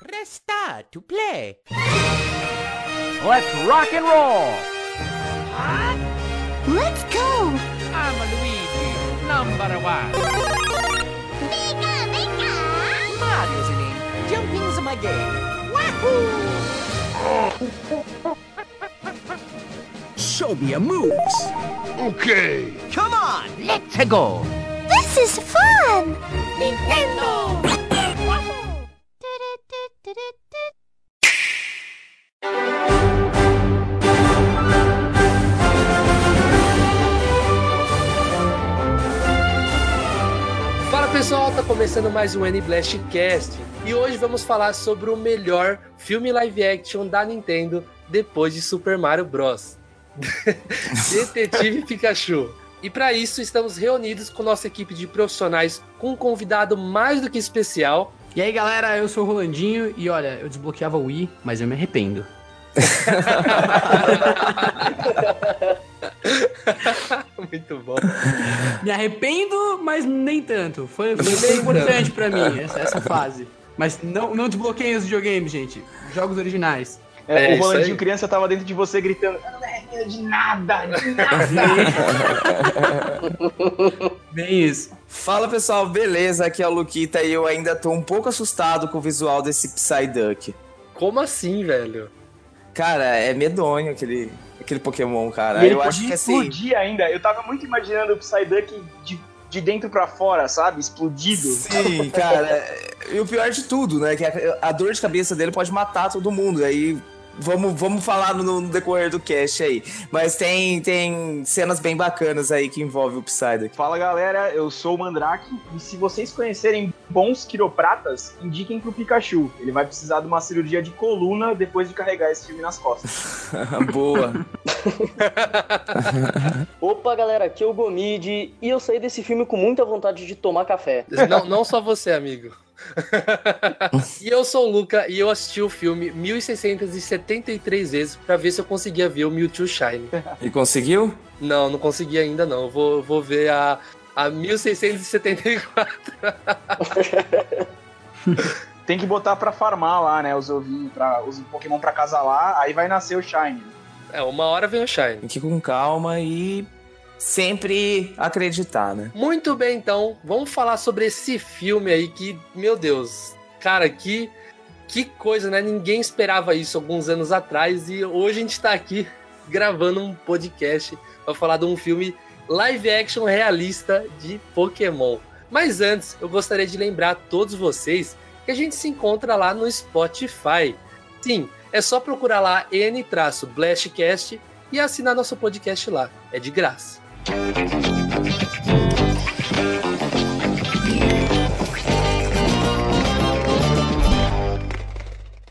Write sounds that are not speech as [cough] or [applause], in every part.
Press star to play. Let's rock and roll! Let's go! I'm Luigi, number one. Pika, pika! Mario's the name. Jumping's my game. Wahoo! [laughs] Show me your moves. Okay. Come on, let's go. This is fun! Nintendo! Começando mais um N-Blast Cast e hoje vamos falar sobre o melhor filme live action da Nintendo depois de Super Mario Bros. [laughs] Detetive Pikachu. E para isso estamos reunidos com nossa equipe de profissionais com um convidado mais do que especial. E aí galera, eu sou o Rolandinho e olha, eu desbloqueava o Wii, mas eu me arrependo. [laughs] Muito bom. Me arrependo, mas nem tanto. Foi, foi bem importante pra mim essa, essa fase. Mas não, não desbloqueiem os videogames, gente. Jogos originais. É, É, o Rolandinho criança tava dentro de você gritando: Eu não me arrependo de nada, de nada. [laughs] Bem isso. Fala pessoal, beleza? Aqui é o Luquita e eu ainda tô um pouco assustado com o visual desse Psyduck. Como assim, velho? Cara, é medonho aquele, aquele Pokémon, cara. E ele eu acho que assim. explodir ainda. Eu tava muito imaginando o Psyduck de, de dentro pra fora, sabe? Explodido. Sim, [laughs] cara. E o pior de tudo, né? Que a, a dor de cabeça dele pode matar todo mundo. Aí vamos, vamos falar no, no decorrer do cast aí. Mas tem, tem cenas bem bacanas aí que envolvem o Psyduck. Fala galera, eu sou o Mandrake e se vocês conhecerem bons quiropratas, indiquem pro Pikachu. Ele vai precisar de uma cirurgia de coluna depois de carregar esse filme nas costas. [laughs] Boa. [laughs] Opa, galera, aqui é o Gomid e eu saí desse filme com muita vontade de tomar café. Não, não só você, amigo. [laughs] e eu sou o Luca e eu assisti o filme 1673 vezes pra ver se eu conseguia ver o Mewtwo Shine. E conseguiu? Não, não consegui ainda não. Eu Vou, vou ver a, a 1674. [laughs] Tem que botar pra farmar lá, né? Os ovinhos, pra, os Pokémon pra casalar, aí vai nascer o Shine. É, uma hora vem o Shine. Tem que ir com calma e sempre acreditar, né? Muito bem, então, vamos falar sobre esse filme aí que, meu Deus, cara, que, que coisa, né? Ninguém esperava isso alguns anos atrás e hoje a gente tá aqui gravando um podcast pra falar de um filme live action realista de Pokémon. Mas antes, eu gostaria de lembrar a todos vocês que a gente se encontra lá no Spotify. Sim, é só procurar lá N-Blastcast e assinar nosso podcast lá. É de graça.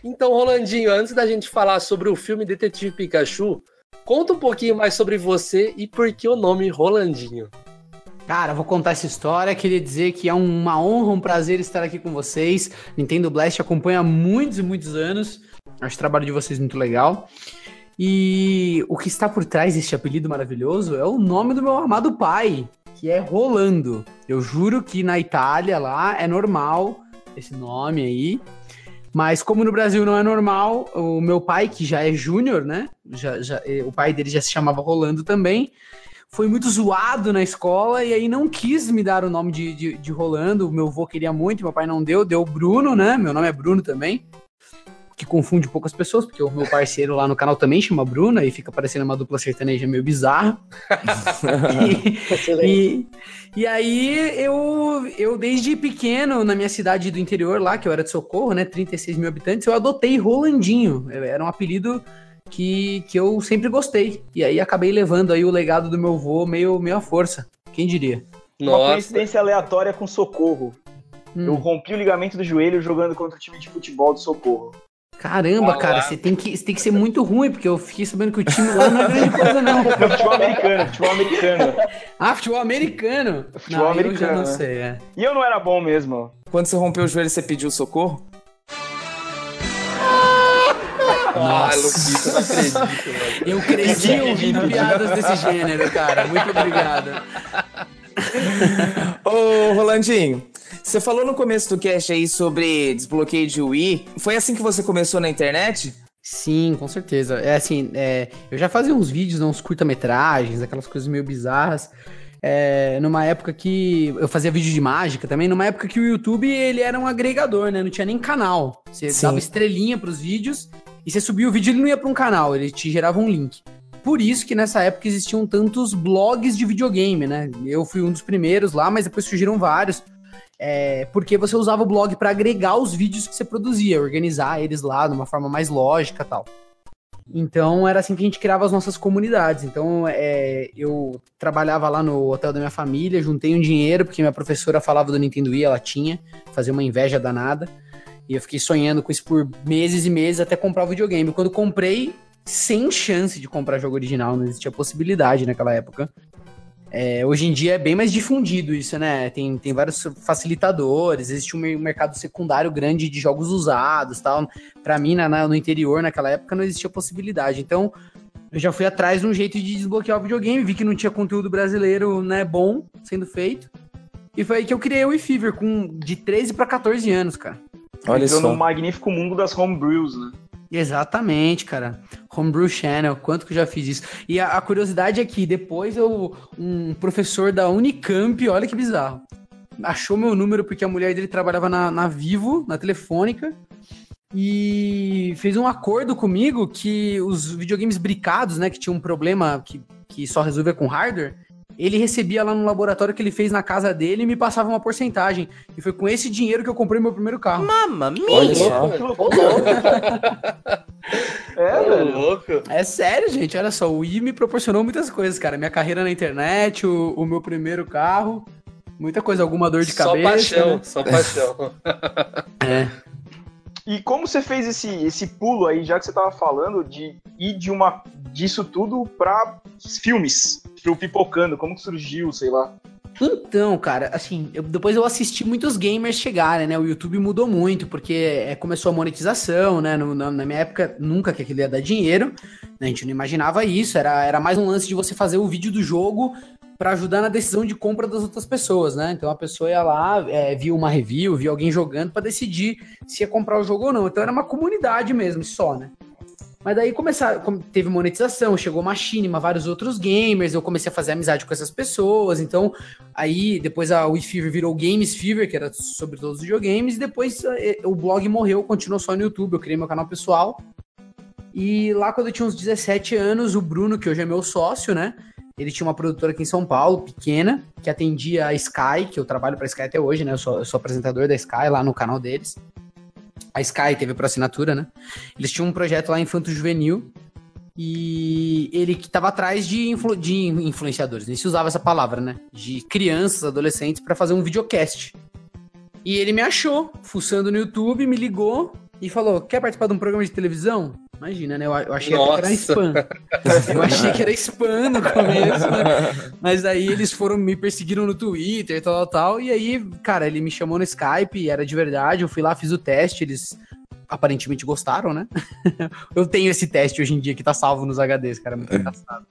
Então, Rolandinho, antes da gente falar sobre o filme Detetive Pikachu, conta um pouquinho mais sobre você e por que o nome Rolandinho. Cara, vou contar essa história. Queria dizer que é uma honra, um prazer estar aqui com vocês. Nintendo Blast acompanha há muitos e muitos anos. Acho o trabalho de vocês muito legal. E o que está por trás deste apelido maravilhoso é o nome do meu amado pai, que é Rolando. Eu juro que na Itália lá é normal esse nome aí. Mas como no Brasil não é normal, o meu pai, que já é júnior, né? Já, já, o pai dele já se chamava Rolando também foi muito zoado na escola e aí não quis me dar o nome de, de, de Rolando. O meu avô queria muito, meu pai não deu, deu Bruno, né? Meu nome é Bruno também. Que confunde um pouco as pessoas, porque o meu parceiro lá no canal também chama Bruno, e fica parecendo uma dupla sertaneja meio bizarra. [laughs] E, e aí eu, eu, desde pequeno, na minha cidade do interior lá, que eu era de Socorro, né? 36 mil habitantes, eu adotei Rolandinho. Era um apelido que, que eu sempre gostei. E aí acabei levando aí o legado do meu avô meio, meio à força. Quem diria? Uma Nossa, coincidência aleatória com Socorro. Eu Hum, rompi o ligamento do joelho jogando contra o time de futebol do Socorro. Caramba, Ah, cara, você tem, que, você tem que ser muito ruim, porque eu fiquei sabendo que o time lá não é grande coisa, não. [laughs] Futebol americano, futebol americano. [laughs] Ah, futebol americano. Futebol não, eu já americano, não né? sei, é. E eu não era bom mesmo. Quando você rompeu o joelho, você pediu socorro? ah, Luquita, não acredito, mano. Eu cresci ouvindo piadas desse gênero, cara. Muito obrigado. Ô, Rolandinho, Você falou no começo do cast aí sobre desbloqueio de Wii. Foi assim que você começou na internet? Sim, com certeza. É assim, é, eu já fazia uns vídeos, né, uns curta-metragens, aquelas coisas meio bizarras. É, numa época que eu fazia vídeo de mágica também, numa época que o YouTube ele era um agregador, né? Não tinha nem canal. Você Sim. dava estrelinha pros vídeos e você subia o vídeo ele não ia para um canal, ele te gerava um link. Por isso que nessa época existiam tantos blogs de videogame, né? Eu fui um dos primeiros lá, mas depois surgiram vários. É, porque você usava o blog para agregar os vídeos que você produzia, organizar eles lá de uma forma mais lógica tal. Então era assim que a gente criava as nossas comunidades. Então é, eu trabalhava lá no hotel da minha família, juntei um dinheiro, porque minha professora falava do Nintendo Wii, ela tinha, fazia uma inveja danada. E eu fiquei sonhando com isso por meses e meses até comprar o videogame. Quando comprei, sem chance de comprar jogo original, não existia possibilidade naquela época. É, hoje em dia é bem mais difundido isso, né? Tem, tem vários facilitadores, existe um mer- mercado secundário grande de jogos usados tal. Pra mim, na- na- no interior, naquela época, não existia possibilidade. Então, eu já fui atrás de um jeito de desbloquear o videogame, vi que não tinha conteúdo brasileiro né, bom sendo feito. E foi aí que eu criei o eFever, com de 13 pra 14 anos, cara. Olha Entrou só. no magnífico mundo das homebrews, né? Exatamente, cara. Homebrew Channel, quanto que eu já fiz isso. E a, a curiosidade é que depois eu, um professor da Unicamp, olha que bizarro, achou meu número porque a mulher dele trabalhava na, na Vivo, na telefônica, e fez um acordo comigo que os videogames bricados, né, que tinha um problema que, que só resolvia com hardware, ele recebia lá no laboratório que ele fez na casa dele e me passava uma porcentagem. E foi com esse dinheiro que eu comprei meu primeiro carro. Mamma mia! Olha só. [laughs] É, velho. louco. É sério, gente. Olha só, o Wii me proporcionou muitas coisas, cara. Minha carreira na internet, o, o meu primeiro carro, muita coisa, alguma dor de Só cabeça. paixão, né? só paixão. [laughs] É. E como você fez esse, esse pulo aí, já que você tava falando, de ir de uma, disso tudo pra filmes, pro Pipocando, como que surgiu, sei lá. Então, cara, assim, eu- depois eu assisti muitos gamers chegarem, né? O YouTube mudou muito, porque é, começou a monetização, né? No- na, na minha época, nunca que aquilo ia dar dinheiro, né? A gente não imaginava isso, era, era mais um lance de você fazer o vídeo do jogo pra ajudar na decisão de compra das outras pessoas, né? Então a pessoa ia lá, é, via uma review, via alguém jogando pra decidir se ia comprar o jogo ou não. Então era uma comunidade mesmo, só, né? Mas daí começar, com- teve monetização, chegou Machinima, vários outros gamers, eu comecei a fazer amizade com essas pessoas, então aí depois a Wii Fever virou Games Fever, que era sobre todos os videogames, e depois eh, o blog morreu, continuou só no YouTube, eu criei meu canal pessoal. E lá quando eu tinha uns 17 anos, o Bruno, que hoje é meu sócio, né? Ele tinha uma produtora aqui em São Paulo, pequena, que atendia a Sky, que eu trabalho pra Sky até hoje, né? Eu sou, eu sou apresentador da Sky lá no canal deles. A Sky teve por assinatura, né? Eles tinham um projeto lá Infanto Juvenil. E ele que tava atrás de, influ- de influenciadores, nem se usava essa palavra, né? De crianças, adolescentes, pra fazer um videocast. E ele me achou, fuçando no YouTube, me ligou e falou: Quer participar de um programa de televisão? Imagina, né? Eu, eu achei que era spam. Eu achei que era spam no começo, né? Mas aí eles foram, me perseguiram no Twitter e tal, tal, tal. E aí, cara, ele me chamou no Skype, era de verdade. Eu fui lá, fiz o teste, eles aparentemente gostaram, né? [laughs] eu tenho esse teste hoje em dia que tá salvo nos HDs, cara. Muito engraçado.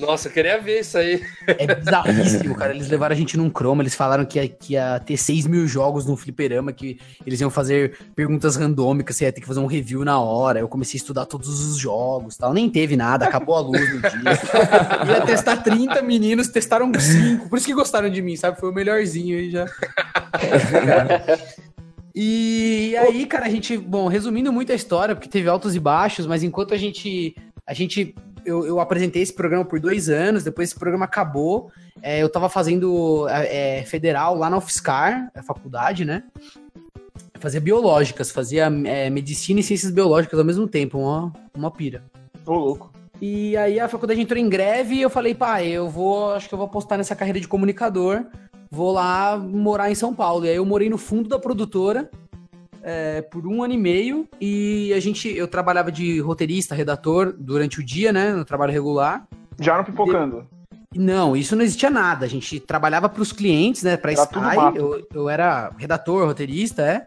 Nossa, eu queria ver isso aí. É bizarríssimo, cara. Eles levaram a gente num chroma, eles falaram que ia, que ia ter 6 mil jogos no fliperama, que eles iam fazer perguntas randômicas, você ia ter que fazer um review na hora. Eu comecei a estudar todos os jogos tal. Nem teve nada, acabou a luz no dia. [laughs] Ia testar 30 meninos, testaram 5. Por isso que gostaram de mim, sabe? Foi o melhorzinho aí já. E aí, cara, a gente, bom, resumindo muito a história, porque teve altos e baixos, mas enquanto a gente, a gente, eu, eu apresentei esse programa por dois anos, depois esse programa acabou, é, eu tava fazendo é, federal lá na UFSCar, a faculdade, né? Fazia biológicas, fazia é, medicina e ciências biológicas ao mesmo tempo, uma, uma pira. Ô, louco. E aí a faculdade entrou em greve e eu falei, pai, eu vou, acho que eu vou apostar nessa carreira de comunicador, vou lá morar em São Paulo. E aí eu morei no fundo da produtora é, por um ano e meio e a gente, eu trabalhava de roteirista, redator durante o dia, né, no trabalho regular. Já no Pipocando. Não, isso não existia nada. A gente trabalhava para os clientes, né, para Sky. Eu, eu era redator, roteirista, é.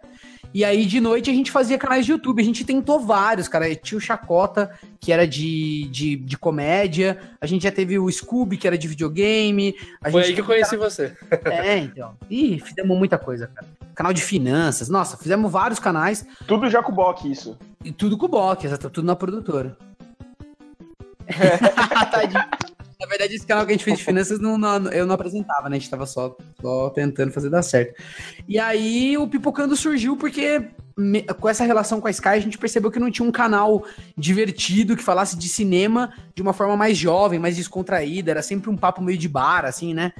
E aí, de noite, a gente fazia canais de YouTube. A gente tentou vários, cara. Tinha o Chacota, que era de, de, de comédia. A gente já teve o Scooby, que era de videogame. A Foi gente aí que eu conheci você. [laughs] É, então. Ih, fizemos muita coisa, cara. Canal de finanças. Nossa, fizemos vários canais. Tudo já com o Bock, isso. E tudo com o Bock, exato. Tudo na produtora. [laughs] [laughs] Tadinho. Na verdade, esse canal que a gente fez de finanças, não, não- eu não apresentava, né? A gente tava só, só tentando fazer dar certo. E aí, o Pipocando surgiu porque, me- com essa relação com a Sky, a gente percebeu que não tinha um canal divertido que falasse de cinema de uma forma mais jovem, mais descontraída. Era sempre um papo meio de bar, assim, né?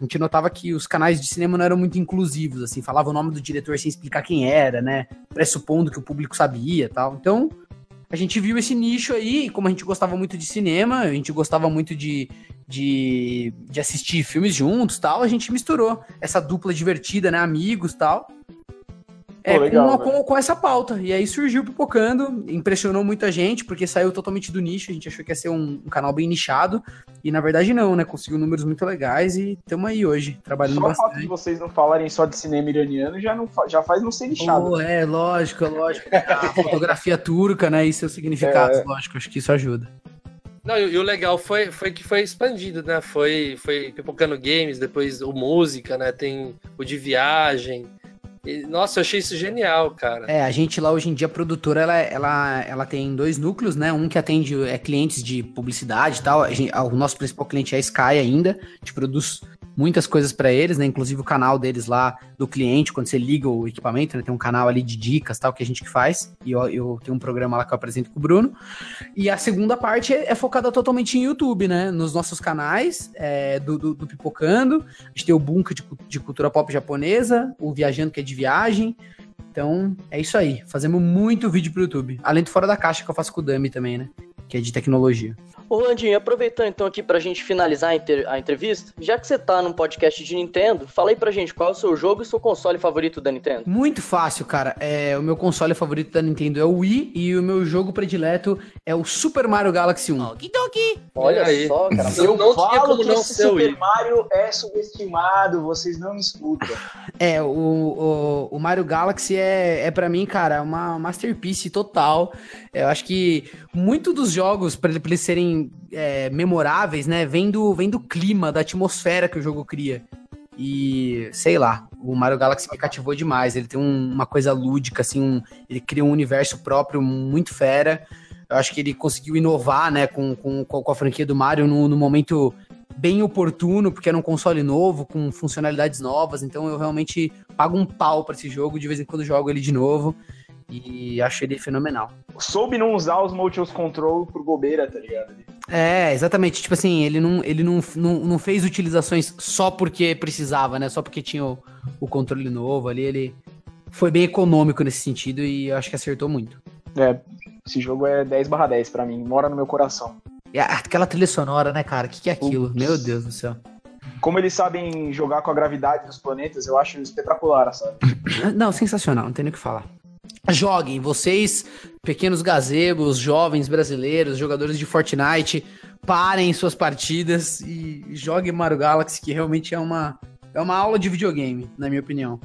A gente notava que os canais de cinema não eram muito inclusivos, assim, falava o nome do diretor sem explicar quem era, né? Pressupondo que o público sabia tal. Então, a gente viu esse nicho aí, como a gente gostava muito de cinema, a gente gostava muito de, de, de assistir filmes juntos tal, a gente misturou essa dupla divertida, né? Amigos tal. É, Pô, legal, com, com, com essa pauta. E aí surgiu o Pipocando, impressionou muita gente, porque saiu totalmente do nicho. A gente achou que ia ser um, um canal bem nichado. E na verdade não, né? Conseguiu números muito legais e estamos aí hoje, trabalhando Só o fato bastante. de vocês não falarem só de cinema iraniano já, não já faz não ser lixado. Pô, é, lógico, lógico. A [laughs] fotografia turca, né? E seus significados, lógico, acho que isso ajuda. Não, e, e o legal foi, foi que foi expandido, né? Foi, foi Pipocando Games, depois o Música, né? Tem o de viagem. Nossa, eu achei isso genial, cara. É, a gente lá hoje em dia, a produtora, ela, ela, ela tem dois núcleos, né? Um que atende é, clientes de publicidade e tal. Gente- o nosso principal cliente é a Sky ainda. A gente produz muitas coisas para eles, né? Inclusive o canal deles lá do cliente, quando você liga o equipamento, né? Tem um canal ali de dicas tal, que a gente que faz. E eu, eu tenho um programa lá que eu apresento com o Bruno. E a segunda parte é, é focada totalmente em YouTube, né? Nos nossos canais é, do, do, do Pipocando. A gente tem o Bunka de, de cultura pop japonesa, o Viajando, que é de viagem. Então, é isso aí. Fazemos muito vídeo pro YouTube. Além do Fora da Caixa, que eu faço com o Dami também, né? Que é de tecnologia. Ô, Landinho, aproveitando então aqui pra gente finalizar a, inter- a entrevista, já que você tá num podcast de Nintendo, fala aí pra gente qual é o seu jogo e seu console favorito da Nintendo. Muito fácil, cara. É, o meu console favorito da Nintendo é o Wii e o meu jogo predileto é o Super Mario Galaxy 1. Okidoki. Olha aí. só, cara. Eu não tinha falo como que não esse Super Wii. Mario é subestimado, vocês não me escutam. [laughs] É, o, o, o Mario Galaxy é, é para mim, cara, uma masterpiece total. Eu acho que muito dos jogos, pra pra eles serem é, memoráveis, né, vem do, vem do clima, da atmosfera que o jogo cria. E, sei lá, o Mario Galaxy me cativou demais. Ele tem um- uma coisa lúdica, assim, um- ele cria um universo próprio muito fera. Eu acho que ele conseguiu inovar, né, com, com, com a franquia do Mario no, no momento bem oportuno, porque era um console novo, com funcionalidades novas, então eu realmente pago um pau pra esse jogo, de vez em quando jogo ele de novo, e acho ele fenomenal. Soube não usar os Motions Control por bobeira, tá ligado? É, exatamente, tipo assim, ele não, ele não, não, não fez utilizações só porque precisava, né, só porque tinha o, o controle novo ali, ele foi bem econômico nesse sentido e eu acho que acertou muito. É, esse jogo é 10 barra 10 pra mim, mora no meu coração. E aquela trilha sonora, né, cara, o que, que é aquilo? Putz. Meu Deus do céu. Como eles sabem jogar com a gravidade dos planetas, eu acho espetacular, sabe? [coughs] Não, sensacional, não tem nem o que falar. Joguem, vocês, pequenos gazebos, jovens brasileiros, jogadores de Fortnite, parem suas partidas e joguem Mario Galaxy, que realmente é uma, é uma aula de videogame, na minha opinião.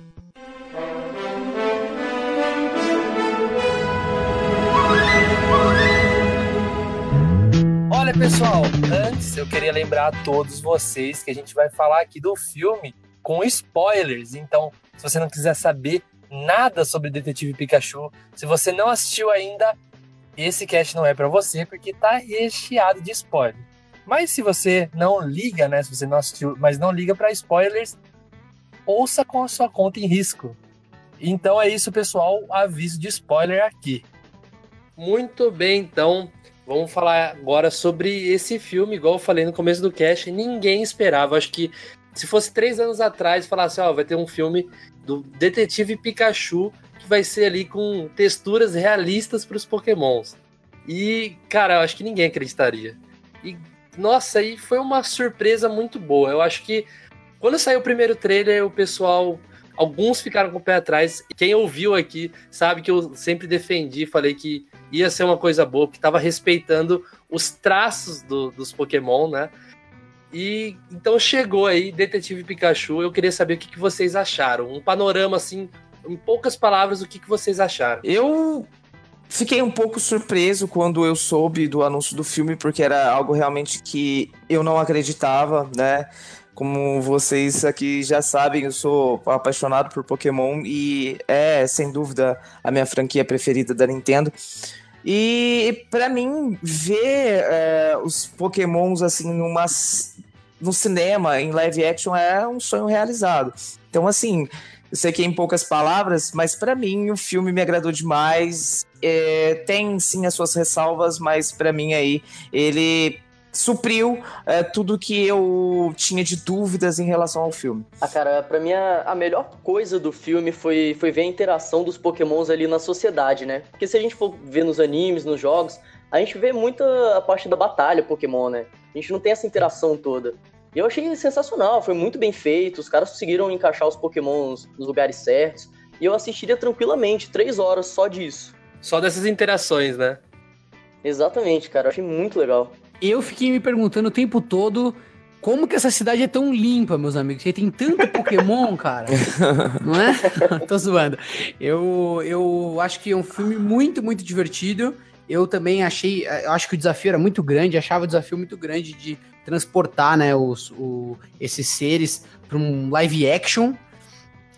Olha, pessoal, antes eu queria lembrar a todos vocês que a gente vai falar aqui do filme com spoilers. Então, se você não quiser saber nada sobre Detetive Pikachu, se você não assistiu ainda, esse cast não é pra você porque tá recheado de spoiler. Mas se você não liga, né, se você não assistiu, mas não liga pra spoilers, ouça com a sua conta em risco. Então é isso, pessoal, aviso de spoiler aqui. Muito bem, então Vamos falar agora sobre esse filme, igual eu falei no começo do cast, ninguém esperava. Acho que se fosse três anos atrás, falasse, ó, vai ter um filme do Detetive Pikachu que vai ser ali com texturas realistas para os Pokémons. E, cara, eu acho que ninguém acreditaria. E, nossa, aí foi uma surpresa muito boa. Eu acho que quando saiu o primeiro trailer, o pessoal. Alguns ficaram com o pé atrás. Quem ouviu aqui sabe que eu sempre defendi, falei que ia ser uma coisa boa, que estava respeitando os traços do- dos Pokémon, né? E então chegou aí Detetive Pikachu. Eu queria saber o que, que vocês acharam. Um panorama assim em poucas palavras, o que, que vocês acharam. Eu fiquei um pouco surpreso quando eu soube do anúncio do filme, porque era algo realmente que eu não acreditava, né? Como vocês aqui já sabem, eu sou apaixonado por Pokémon e é, sem dúvida, a minha franquia preferida da Nintendo. E para mim, ver é, os Pokémons assim numa, no cinema, em live action, é um sonho realizado. Então, assim, eu sei que é em poucas palavras, mas para mim o filme me agradou demais. É, tem sim as suas ressalvas, mas para mim aí ele supriu é, tudo que eu tinha de dúvidas em relação ao filme. Ah, cara, pra mim a, a, melhor coisa do filme foi, foi ver a interação dos pokémons ali na sociedade, né? Porque se a gente for ver nos animes, nos jogos, a gente vê muita a parte da batalha pokémon, né? A gente não tem essa interação toda. E eu achei sensacional, foi muito bem feito, os caras conseguiram encaixar os pokémons nos lugares certos, e eu assistiria tranquilamente, três horas só disso. Só dessas interações, né? Exatamente, cara, eu achei muito legal eu fiquei me perguntando o tempo todo como que essa cidade é tão limpa, meus amigos? Porque tem tanto Pokémon, [laughs] cara. Não é? [laughs] Tô zoando. Eu, eu acho que é um filme muito, muito divertido. Eu também achei, eu acho que o desafio era muito grande, achava o desafio muito grande de transportar, né, os, o, esses seres para um live action.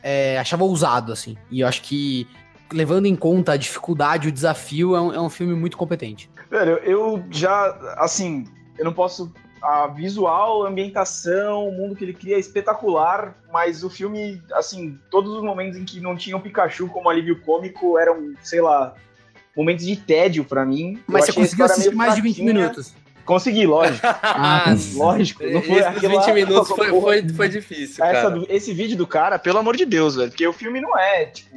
É, achava ousado, assim. E eu acho que, levando em conta a dificuldade, o desafio, é um, é um filme muito competente. Velho, eu já, assim, eu não posso. A visual, a ambientação, o mundo que ele cria é espetacular, mas o filme, assim, todos os momentos em que não tinha o Pikachu como alívio cômico eram, sei lá, momentos de tédio para mim. Mas você conseguiu assistir mais de 20 minutos? Consegui, lógico. [laughs] Ah, lógico. Não foi Esses 20 minutos [laughs] foi, foi, foi difícil, Essa, cara. Esse vídeo do cara, pelo amor de Deus, velho, porque o filme não é, tipo,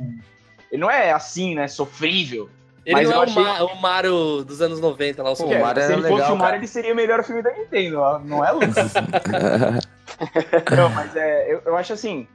ele não é assim, né, sofrível. Ele Mas não é eu o, achei- Ma- o Mario dos anos 90 lá, o Super Mario Se ele fosse legal, o Mario, ele seria o melhor filme da Nintendo, não é, Lucas? [laughs] [laughs] não, mas é, eu, eu acho assim,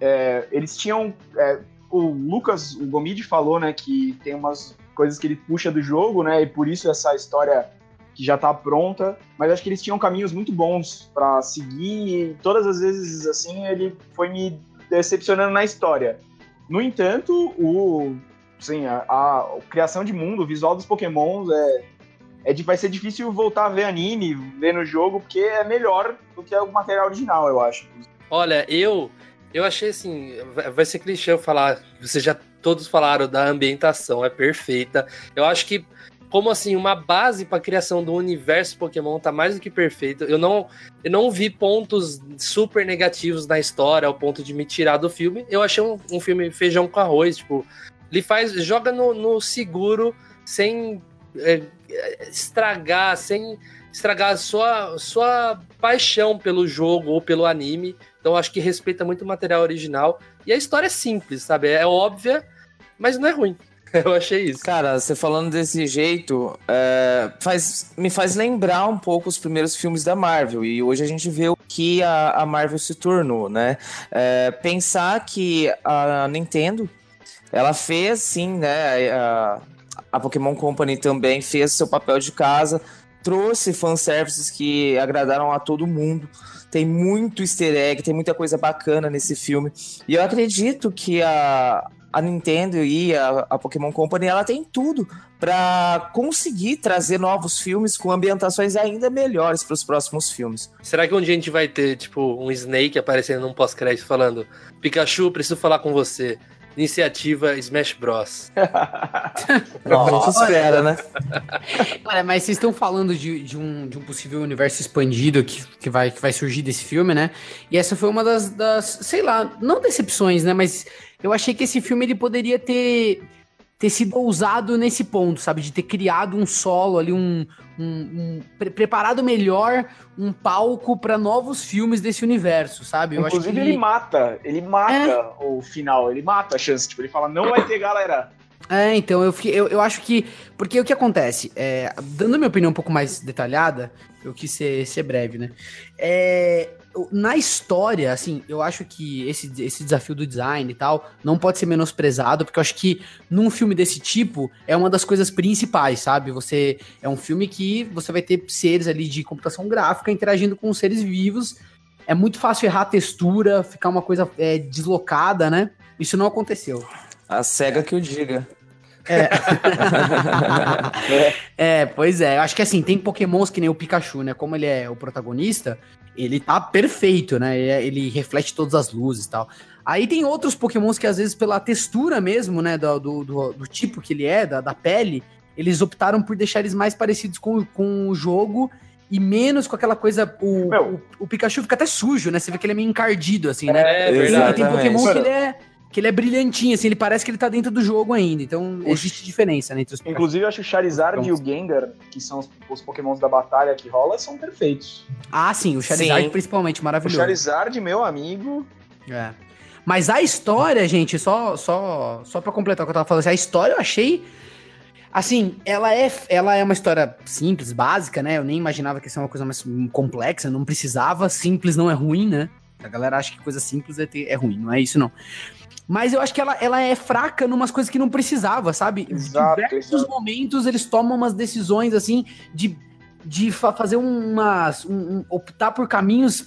é, eles tinham, é, o Lucas, o Gomide falou, né, que tem umas coisas que ele puxa do jogo, né, e por isso essa história que já tá pronta, mas acho que eles tinham caminhos muito bons pra seguir e todas as vezes, assim, ele foi me decepcionando na história. No entanto, o, sim, a, a criação de mundo, o visual dos pokémons é, é de, vai ser difícil voltar a ver anime, ver no jogo, porque é melhor do que o material original, eu acho. Olha, eu eu achei assim, vai- ser clichê eu falar, vocês já todos falaram da ambientação, é perfeita. Eu acho que como assim, uma base para criação do universo Pokémon tá mais do que perfeito. Eu não eu não vi pontos super negativos na história ao ponto de me tirar do filme. Eu achei um, um filme feijão com arroz, tipo, ele faz joga no, no seguro sem é, estragar, sem estragar a sua, sua paixão pelo jogo ou pelo anime. Então acho que respeita muito o material original. E a história é simples, sabe? É óbvia, mas não é ruim. [laughs] Eu achei isso. Cara, você falando desse jeito, é, faz, me faz lembrar um pouco os primeiros filmes da Marvel. E hoje a gente vê o que a, a Marvel se tornou, né? É, pensar que a Nintendo, ela fez, sim, né? A, a Pokémon Company também fez seu papel de casa, trouxe fanservices que agradaram a todo mundo. Tem muito easter egg, tem muita coisa bacana nesse filme. E eu acredito que a, a Nintendo e a, a Pokémon Company, ela tem tudo para conseguir trazer novos filmes com ambientações ainda melhores para os próximos filmes. Será que um dia a gente vai ter, tipo, um Snake aparecendo num pós-crédito falando Pikachu, preciso falar com você. Iniciativa Smash Bros. [laughs] A gente espera, né? Olha, mas vocês estão falando de, de, um, de um possível universo expandido que, que, vai, que vai surgir desse filme, né? E essa foi uma das, das, sei lá, não decepções, né? Mas eu achei que esse filme ele poderia ter, ter sido ousado nesse ponto, sabe? De ter criado um solo ali, um. um- um- pre- preparado melhor um palco para novos filmes desse universo, sabe? Eu Inclusive, que ele mata, ele mata o final, ele mata a chance. Tipo, ele fala, não vai ter galera. É, então, eu, fiquei- eu, eu acho que. Porque o que acontece? É, dando minha opinião um pouco mais detalhada, eu quis ser, ser breve, né? É, na história, assim, eu acho que esse, esse desafio do design e tal não pode ser menosprezado, porque eu acho que num filme desse tipo é uma das coisas principais, sabe? Você. É um filme que você vai ter seres ali de computação gráfica interagindo com seres vivos. É muito fácil errar a textura, ficar uma coisa é, deslocada, né? Isso não aconteceu. A SEGA que o diga. [laughs] [laughs] É, pois é. Eu acho que assim, tem pokémons que nem o Pikachu, né? Como ele é o protagonista, ele tá perfeito, né? Ele, é- ele reflete todas as luzes e tal. Aí tem outros pokémons que às vezes pela textura mesmo, né? Do, do, do- do tipo que ele é, da, da pele, eles optaram por deixar eles mais parecidos com, com o jogo e menos com aquela coisa... O, Meu. o, o Pikachu fica até sujo, né? Você vê que ele é meio encardido, assim, né? É E verdade. tem Pokémon que ele é... Que ele é brilhantinho, assim, ele parece que ele tá dentro do jogo ainda. Então, existe diferença né, entre os Inclusive, eu acho que o Charizard e o Gengar, que são os, os pokémons da batalha que rola, são perfeitos. Ah, sim, o Charizard Sim. principalmente, O maravilhoso. Charizard, meu amigo, É. Mas a história, gente, só só só para completar o que eu tava falando, assim, a história eu achei assim, ela é ela é uma história simples, básica, né? Eu nem imaginava que ia ser uma coisa mais complexa, não precisava, simples não é ruim, né? A galera acha que coisa simples é, ter- é ruim, não é isso não. Mas eu acho que ela, ela é fraca numas coisas que não precisava, sabe? Exato, Diversos exato. momentos eles tomam umas decisões assim de, de fa- fazer umas um- um- optar por caminhos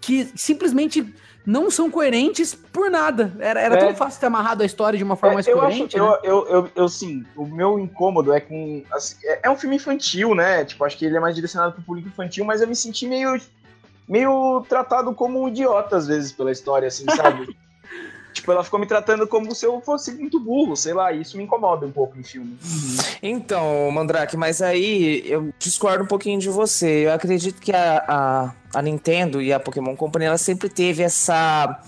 que simplesmente não são coerentes por nada. Era, era É. tão fácil ter amarrado a história de uma forma É, mais eu coerente. acho, né? eu, eu, eu, eu, sim, o meu incômodo é com. assim, é, é um filme infantil, né? Tipo, acho que ele é mais direcionado pro público infantil, mas eu me senti meio, meio tratado como um idiota, às vezes, pela história, assim, sabe? [laughs] tipo, ela ficou me tratando como se eu fosse muito burro, sei lá, isso me incomoda um pouco no filme. Então, Mandrake, mas aí eu discordo um pouquinho de você. Eu acredito que a, a, a Nintendo e a Pokémon Company ela sempre teve essa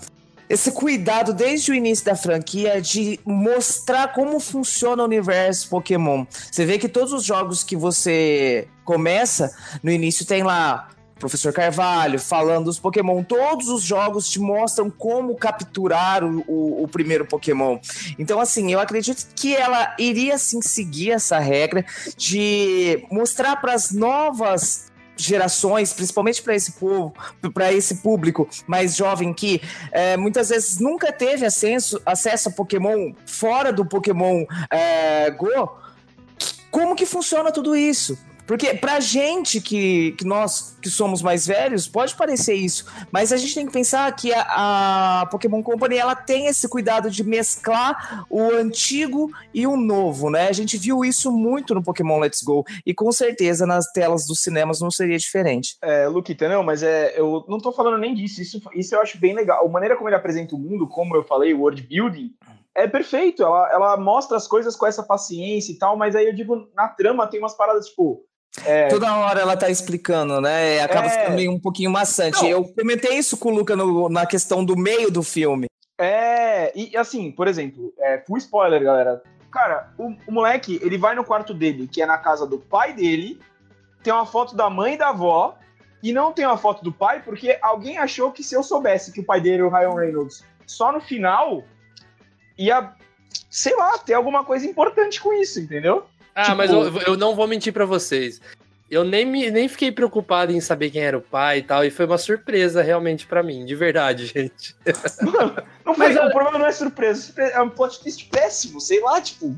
esse cuidado desde o início da franquia de mostrar como funciona o universo Pokémon. Você vê que todos os jogos que você começa, no início tem lá Professor Carvalho falando dos Pokémon. Todos os jogos te mostram como capturar o, o- o primeiro Pokémon. Então, assim, eu acredito que ela iria sim seguir essa regra de mostrar para as novas gerações, principalmente para esse povo, para esse público mais jovem que é, muitas vezes nunca teve acesso, acesso a Pokémon fora do Pokémon é, Go, como que funciona tudo isso? Porque pra gente que, que nós que somos mais velhos, pode parecer isso, mas a gente tem que pensar que a, a Pokémon Company ela tem esse cuidado de mesclar o antigo e o novo, né? A gente viu isso muito no Pokémon Let's Go e com certeza nas telas dos cinemas não seria diferente. É, Luquita, não, mas é, eu não tô falando nem disso. Isso, isso eu acho bem legal. A maneira como ele apresenta o mundo, como eu falei, o world building, é perfeito. Ela, ela mostra as coisas com essa paciência e tal, mas aí eu digo, na trama tem umas paradas tipo. É, Toda hora ela tá explicando, né? Acaba É. ficando meio um pouquinho maçante. Não. Eu comentei isso com o Luca no- na questão do meio do filme. É, e assim, por exemplo, é, full spoiler, galera. Cara, o, o moleque, ele vai no quarto dele, que é na casa do pai dele, tem uma foto da mãe e da avó, e não tem uma foto do pai, porque alguém achou que se eu soubesse que o pai dele era o Ryan Reynolds só no final, ia, sei lá, ter alguma coisa importante com isso, entendeu? Ah, Tipo- mas eu, eu não vou mentir pra vocês. Eu nem, me, nem fiquei preocupado em saber quem era o pai e tal, e foi uma surpresa realmente pra mim, de verdade, [laughs] gente. Não foi, o problema não é surpresa, surpresa- é um plot twist péssimo, sei lá, tipo.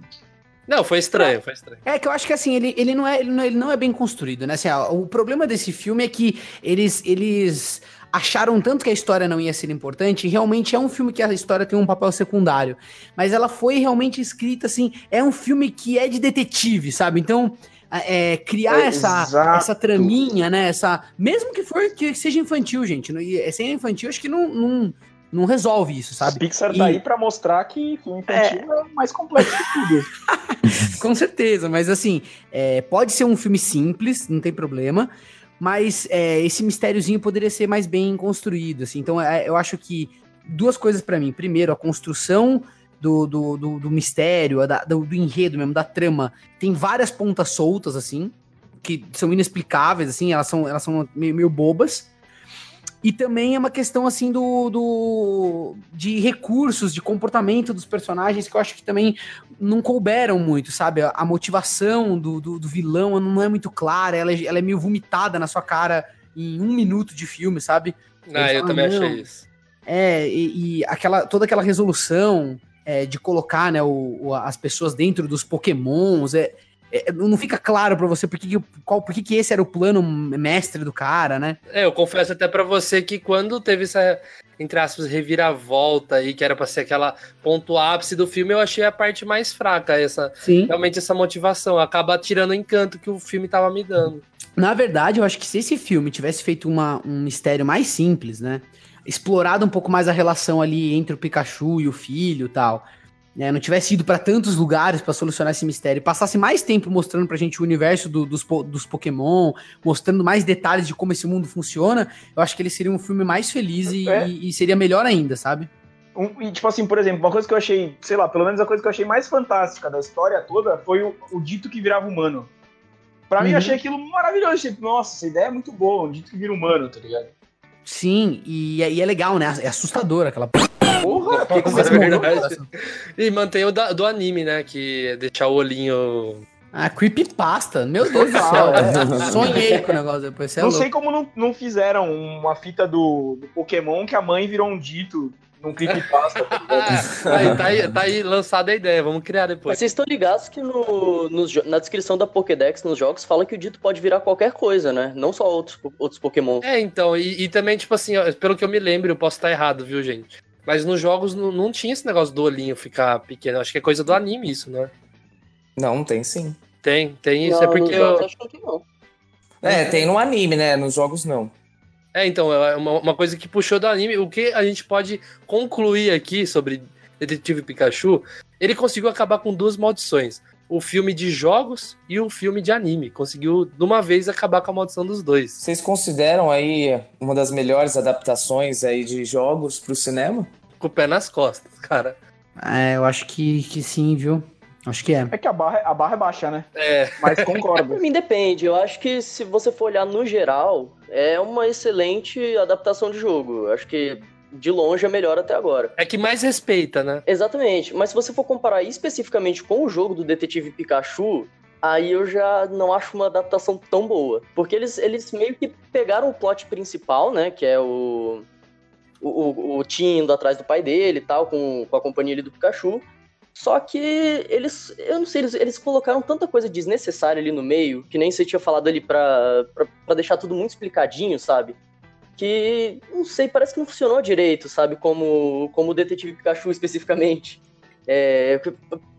Não, foi estranho, foi estranho. É que eu acho que assim, ele, ele, não, é, ele, não, ele não é bem construído, né? Assim, ó, o problema desse filme é que eles, eles acharam tanto que a história não ia ser importante, e realmente é um filme que a história tem um papel secundário. Mas ela foi realmente escrita assim, é um filme que é de detetive, sabe? Então, é, criar É, essa, exato. essa traminha, né? Essa, mesmo que for que seja infantil, gente. não- e Sem infantil, acho que não, não, não resolve isso, sabe? Pixar E- tá aí pra mostrar que filme infantil é, o mais complexo de tudo. [laughs] Com certeza, mas assim, é, pode ser um filme simples, não tem problema, mas é, esse mistériozinho poderia ser mais bem construído, assim. Então, é, eu acho que duas coisas pra mim. Primeiro, a construção do, do, do, do mistério, da- do, do enredo mesmo, da trama, tem várias pontas soltas, assim, que são inexplicáveis, assim, elas são, elas são meio, meio bobas. E também é uma questão, assim, do, do. de recursos, de comportamento dos personagens, que eu acho que também não couberam muito, sabe? A, a motivação do, do, do vilão não é muito clara, ela, é- ela é meio vomitada na sua cara em um minuto de filme, sabe? Ah, eu falam, também "Não, achei isso. É, e, e aquela, toda aquela resolução é, de colocar né, o, o- as pessoas dentro dos pokémons, é, é, não fica claro pra você por que, qual, por que, que esse era o plano mestre do cara, né? É, eu confesso até pra você que quando teve essa, entre aspas, reviravolta aí, que era pra ser aquela ponto ápice do filme, eu achei a parte mais fraca, essa, Sim. realmente essa motivação, acaba tirando o encanto que o filme tava me dando. Na verdade, eu acho que se esse filme tivesse feito uma, um mistério mais simples, né? Explorado um pouco mais a relação ali entre o Pikachu e o filho e tal, né? Não tivesse ido pra tantos lugares pra solucionar esse mistério, e passasse mais tempo mostrando pra gente o universo do- dos, dos Pokémon, mostrando mais detalhes de como esse mundo funciona, eu acho que ele seria um filme mais feliz e, É. e- e seria melhor ainda, sabe? Um- e, tipo assim, por exemplo, uma coisa que eu achei, sei lá, pelo menos a coisa que eu achei mais fantástica da história toda foi o, o dito que virava humano. Pra mim, Uhum. eu achei aquilo maravilhoso. Tipo, nossa, essa ideia é muito boa, um dito que vira humano, tá ligado? Sim, e, é- e é legal, né? É assustador aquela. Porra, [laughs] Nossa, começa é verdade. E mantém o da- do anime, né? Que é deixar o olhinho. Ah, creepypasta. Meu Deus do céu. [laughs] Sonhei com o negócio depois. Você é não louco. sei como não, não fizeram uma fita do, do Pokémon que a mãe virou um dito num creepypasta. [laughs] tá? Ah, tá, aí, tá, aí, tá aí lançada a ideia, vamos criar Mas depois. vocês estão ligados que no, nos jo- na descrição da Pokédex nos jogos fala que o dito pode virar qualquer coisa, né? Não só outros, outros Pokémon. É, então, e, e também, tipo assim, ó, pelo que eu me lembro, eu posso estar errado, viu, gente? Mas nos jogos não, não tinha esse negócio do olhinho ficar pequeno. Acho que é coisa do anime isso, né? Não, tem sim. Tem, tem isso. Não, é porque eu, acho que não. É, tem no anime, né? Nos jogos não. É, então, é uma, uma coisa que puxou do anime. O que a gente pode concluir aqui sobre Detetive Pikachu, ele conseguiu acabar com duas maldições. O filme de jogos e o filme de anime. Conseguiu, de uma vez, acabar com a maldição dos dois. Vocês consideram aí uma das melhores adaptações aí de jogos pro cinema? Com o pé nas costas, cara. É, eu acho que, que sim, viu? Acho que é. É que a barra, a barra é baixa, né? É, Mas concordo. [laughs] Pra mim depende. Eu acho que se você for olhar no geral, é uma excelente adaptação de jogo. Eu acho que de longe é melhor até agora. é que mais respeita, né? Exatamente. Mas se você for comparar especificamente com o jogo do Detetive Pikachu, aí eu já não acho uma adaptação tão boa. Porque eles, eles meio que pegaram o plot principal, né? Que é o. O, o, o Tim indo atrás do pai dele e tal, com, com a companhia ali do Pikachu. Só que eles, eu não sei, eles, eles colocaram tanta coisa desnecessária ali no meio, que nem você tinha falado ali pra, pra, pra deixar tudo muito explicadinho, sabe? Que, não sei, parece que não funcionou direito, sabe? Como, como o Detetive Pikachu [laughs] especificamente. É,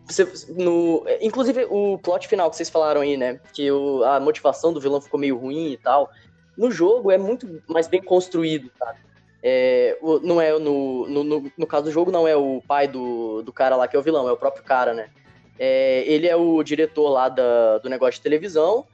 você- no, inclusive, o plot final que vocês falaram aí, né? Que o, a motivação do vilão ficou meio ruim e tal. No jogo é muito mais bem construído, sabe? É, não é no, no, no, no caso do jogo, não é o pai do, do cara lá que é o vilão, é o próprio cara, né? É, ele é o diretor lá da, do negócio de televisão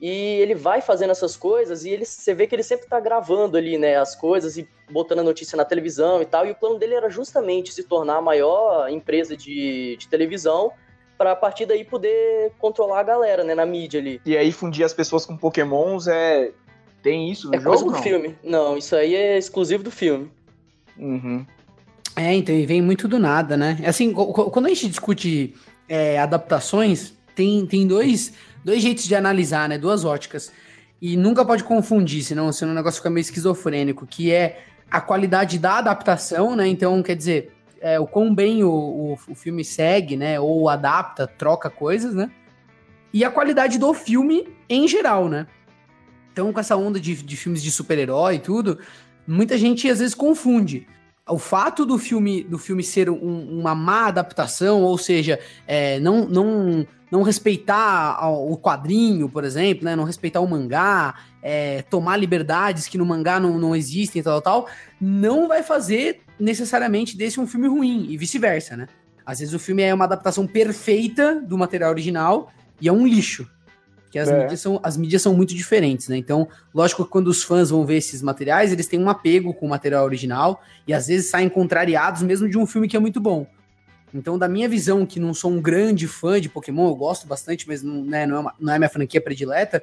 e ele vai fazendo essas coisas e ele, você vê que ele sempre tá gravando ali, né, as coisas e botando a notícia na televisão e tal. E o plano dele era justamente se tornar a maior empresa de, de televisão para a partir daí poder controlar a galera, né, na mídia ali. E aí fundir as pessoas com pokémons é... Tem isso no É jogo, coisa do não? filme. Não, isso aí é exclusivo do filme. Uhum. É, então, e vem muito do nada, né? Assim, co- co- quando a gente discute é, adaptações, tem, tem dois, dois jeitos de analisar, né? Duas óticas. E nunca pode confundir, senão, senão o negócio fica meio esquizofrênico, que é a qualidade da adaptação, né? Então, quer dizer, é, o quão bem o, o, o filme segue, né? Ou adapta, troca coisas, né? E a qualidade do filme em geral, né? Então, com essa onda de, de filmes de super-herói e tudo, muita gente às vezes confunde. O fato do filme, do filme ser um- uma má adaptação, ou seja, é, não, não, não respeitar o quadrinho, por exemplo, né, não respeitar o mangá, é, tomar liberdades que no mangá não, não existem tal, tal, não vai fazer necessariamente desse um filme ruim, e vice-versa, né? Às vezes o filme é uma adaptação perfeita do material original e é um lixo. Que as, É. mídias são, as mídias são muito diferentes, né? Então, lógico que quando os fãs vão ver esses materiais, eles têm um apego com o material original e às vezes saem contrariados mesmo de um filme que é muito bom. Então, da minha visão, que não sou um grande fã de Pokémon, eu gosto bastante, mas não, né, não, é, uma- não é minha franquia predileta,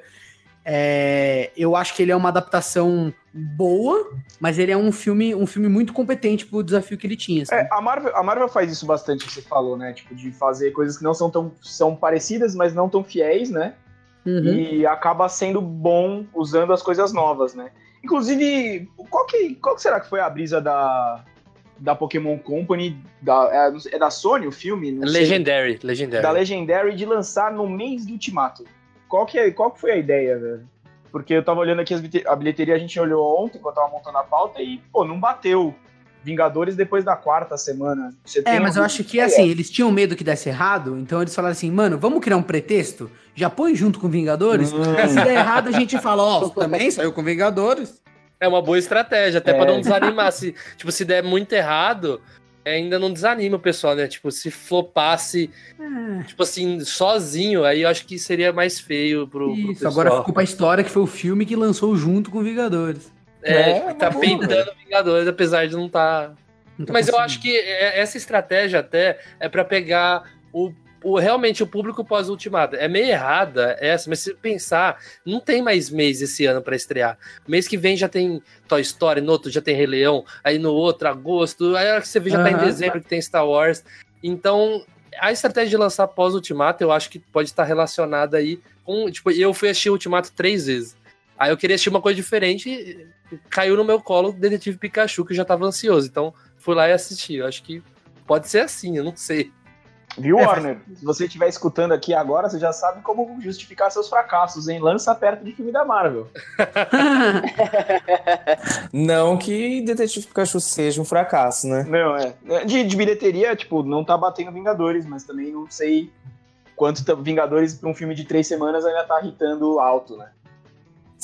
é, eu acho que ele é uma adaptação boa, mas ele é um filme, um filme muito competente pro desafio que ele tinha. sabe? É, a, Marvel, a Marvel faz isso bastante, que você falou, né? Tipo, de fazer coisas que não são tão são parecidas, mas não tão fiéis, né? Uhum. E acaba sendo bom usando as coisas novas, né? Inclusive, qual que, qual que será que foi a brisa da, da Pokémon Company, da, é, é da Sony o filme? Não sei. Legendary, Legendary. da Legendary de lançar no mês do Ultimato. Qual que, é, qual que foi a ideia, velho? Porque eu tava olhando aqui as a bilheteria, a gente olhou ontem, enquanto tava montando a pauta, e, pô, não bateu Vingadores depois da quarta semana. Você É, tem mas eu acho que assim, eles tinham medo que desse errado, então eles falaram assim, mano, vamos criar um pretexto? Já põe junto com Vingadores? Se der errado, a gente fala, ó, [laughs] também saiu com Vingadores. É uma boa estratégia, até É. pra não desanimar. Se, tipo, se der muito errado, ainda não desanima o pessoal, né? Tipo, se flopasse, É, tipo assim, sozinho, aí eu acho que seria mais feio pro, pro isso, pessoal. agora ficou pra história que foi o filme que lançou junto com Vingadores. É, É, tá boa, peitando Vingadores, apesar de não tá. Não tá Mas eu acho que é- essa estratégia até é pra pegar o, o- realmente o público pós-ultimado. É meio errada essa, mas se pensar, não tem mais mês esse ano pra estrear. Mês que vem já tem Toy Story, no outro já tem Rei Leão, aí no outro, agosto, aí a hora que você vê já tá em dezembro que tem Star Wars. Então, a estratégia de lançar pós-ultimato, eu acho que pode estar relacionada aí com. Tipo, eu fui assistir o Ultimato três vezes. Aí eu queria assistir uma coisa diferente, e caiu no meu colo o Detetive Pikachu, que eu já tava ansioso. Então, fui lá e assisti. Eu acho que pode ser assim, eu não sei. Viu, É, Warner? Se você estiver escutando aqui agora, você já sabe como justificar seus fracassos, hein? Lança perto de filme da Marvel. [laughs] Não que Detetive Pikachu seja um fracasso, né? Não, é. De, de bilheteria, tipo, não tá batendo Vingadores, mas também não sei quanto tá- Vingadores pra um filme de três semanas ainda tá irritando alto, né?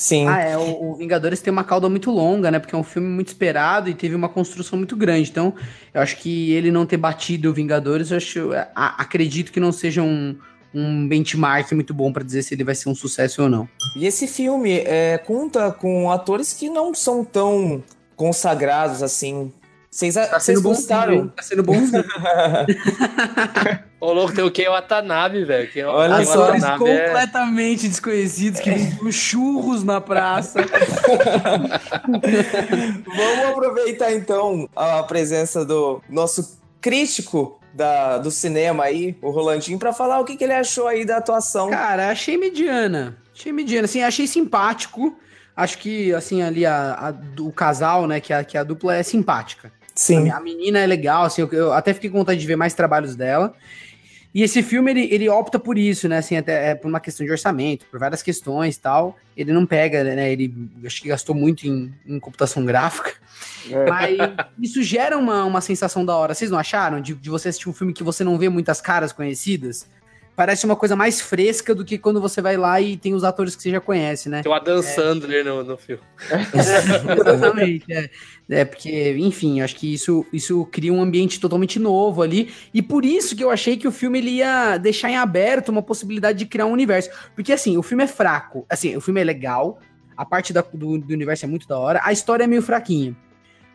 Sim. Ah, é, o, o Vingadores tem uma cauda muito longa, né? Porque é um filme muito esperado e teve uma construção muito grande. Então, eu acho que ele não ter batido o Vingadores, eu acho, a- acredito que não seja um, um benchmark muito bom pra dizer se ele vai ser um sucesso ou não. E esse filme é, conta com atores que não são tão consagrados assim. Vocês Tá sendo bom gostaram? filme, Tá sendo bom. Ô, louco, tem o Ken Watanabe, velho. Ken Olha Ken só, é- completamente desconhecidos que vendiam churros na praça. [laughs] Vamos aproveitar então a presença do nosso crítico da, do cinema aí, o Rolandinho, pra falar o que, que ele achou aí da atuação. Cara, achei mediana. Achei mediana, assim, achei simpático. Acho que, assim, ali a, a- o casal, né, que a, que a dupla é simpática. A, Sim. a menina é legal, assim, eu, eu até fiquei com vontade de ver mais trabalhos dela. E esse filme, ele, ele opta por isso, né, assim, até é por uma questão de orçamento, por várias questões e tal. Ele não pega, né, ele acho que gastou muito em, em computação gráfica. Mas isso gera uma, uma sensação da hora. Vocês não acharam? De, de você assistir um filme que você não vê muitas caras conhecidas? Parece uma coisa mais fresca do que quando você vai lá e tem os atores que você já conhece, né? Tem o Adam Sandler no, no filme. [laughs] Exatamente. É. É, porque, enfim, acho que isso, isso cria um ambiente totalmente novo ali. E por isso que eu achei que o filme ele ia deixar em aberto uma possibilidade de criar um universo. Porque, assim, o filme é fraco. Assim, o filme é legal. A parte da- do, do universo é muito da hora. A história é meio fraquinha.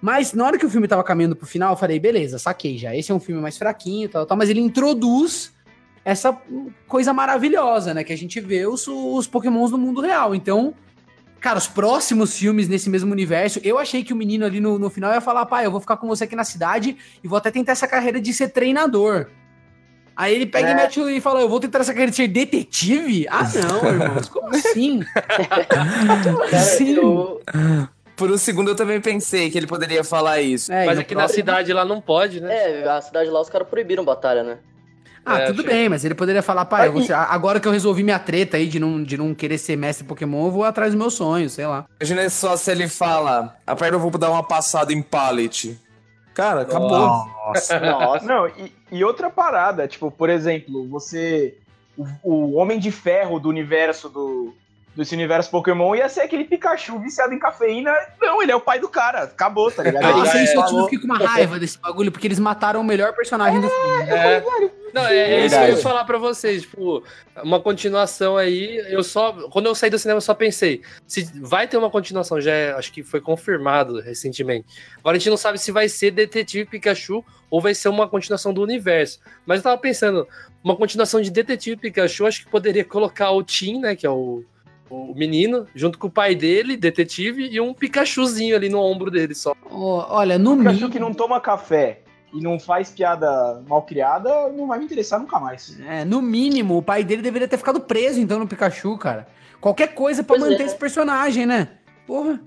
Mas na hora que o filme tava caminhando pro final, eu falei, beleza, saquei já. Esse é um filme mais fraquinho e tal, tal. Mas ele introduz essa coisa maravilhosa, né? Que a gente vê os, os pokémons no mundo real. Então, Cara, os próximos filmes nesse mesmo universo, eu achei que o menino ali no, no final ia falar, pai, eu vou ficar com você aqui na cidade e vou até tentar essa carreira de ser treinador. Aí ele pega e É. mete o- e fala, eu vou tentar essa carreira de ser detetive? Ah, não, [laughs] irmãos, como assim? Como Cara, assim? eu, Por um segundo eu também pensei que ele poderia falar isso. É, e Mas aqui na próximo- cidade lá não pode, né? é, a cidade lá os caras proibiram batalha, né? Ah, É, tudo achei- bem, mas ele poderia falar, pai, vou Aí- ser- agora que eu resolvi minha treta aí de não, de não querer ser mestre Pokémon, eu vou atrás do meu sonho, sei lá. Imagina só se ele fala, a eu vou dar uma passada em pallet. Cara, acabou. Nossa. [laughs] Nossa. Não, e, e outra parada, tipo, por exemplo, você. O, o Homem de Ferro do universo do. Desse universo Pokémon ia ser aquele Pikachu viciado em cafeína. Não, ele é o pai do cara. Acabou, tá ligado? [laughs] Ah, Ele isso falou. eu fiquei com uma raiva desse bagulho, porque eles mataram o melhor personagem do filme. É. Não, é, é isso que eu ia falar pra vocês. Tipo, uma continuação aí. Eu só. Quando eu saí do cinema, eu só pensei. Se vai ter uma continuação, já é- acho que foi confirmado recentemente. Agora a gente não sabe se vai ser Detetive Pikachu ou vai ser uma continuação do universo. Mas eu tava pensando, uma continuação de Detetive Pikachu, acho que poderia colocar o Tim, né? Que é o, o menino, junto com o pai dele, detetive, e um Pikachuzinho ali no ombro dele só. Ó, olha, no Pikachu mínimo. que não toma café e não faz piada mal criada, não vai me interessar nunca mais. É, no mínimo, o pai dele deveria ter ficado preso, então, no Pikachu, cara. Qualquer coisa pra Pois manter é. esse personagem, né? Porra.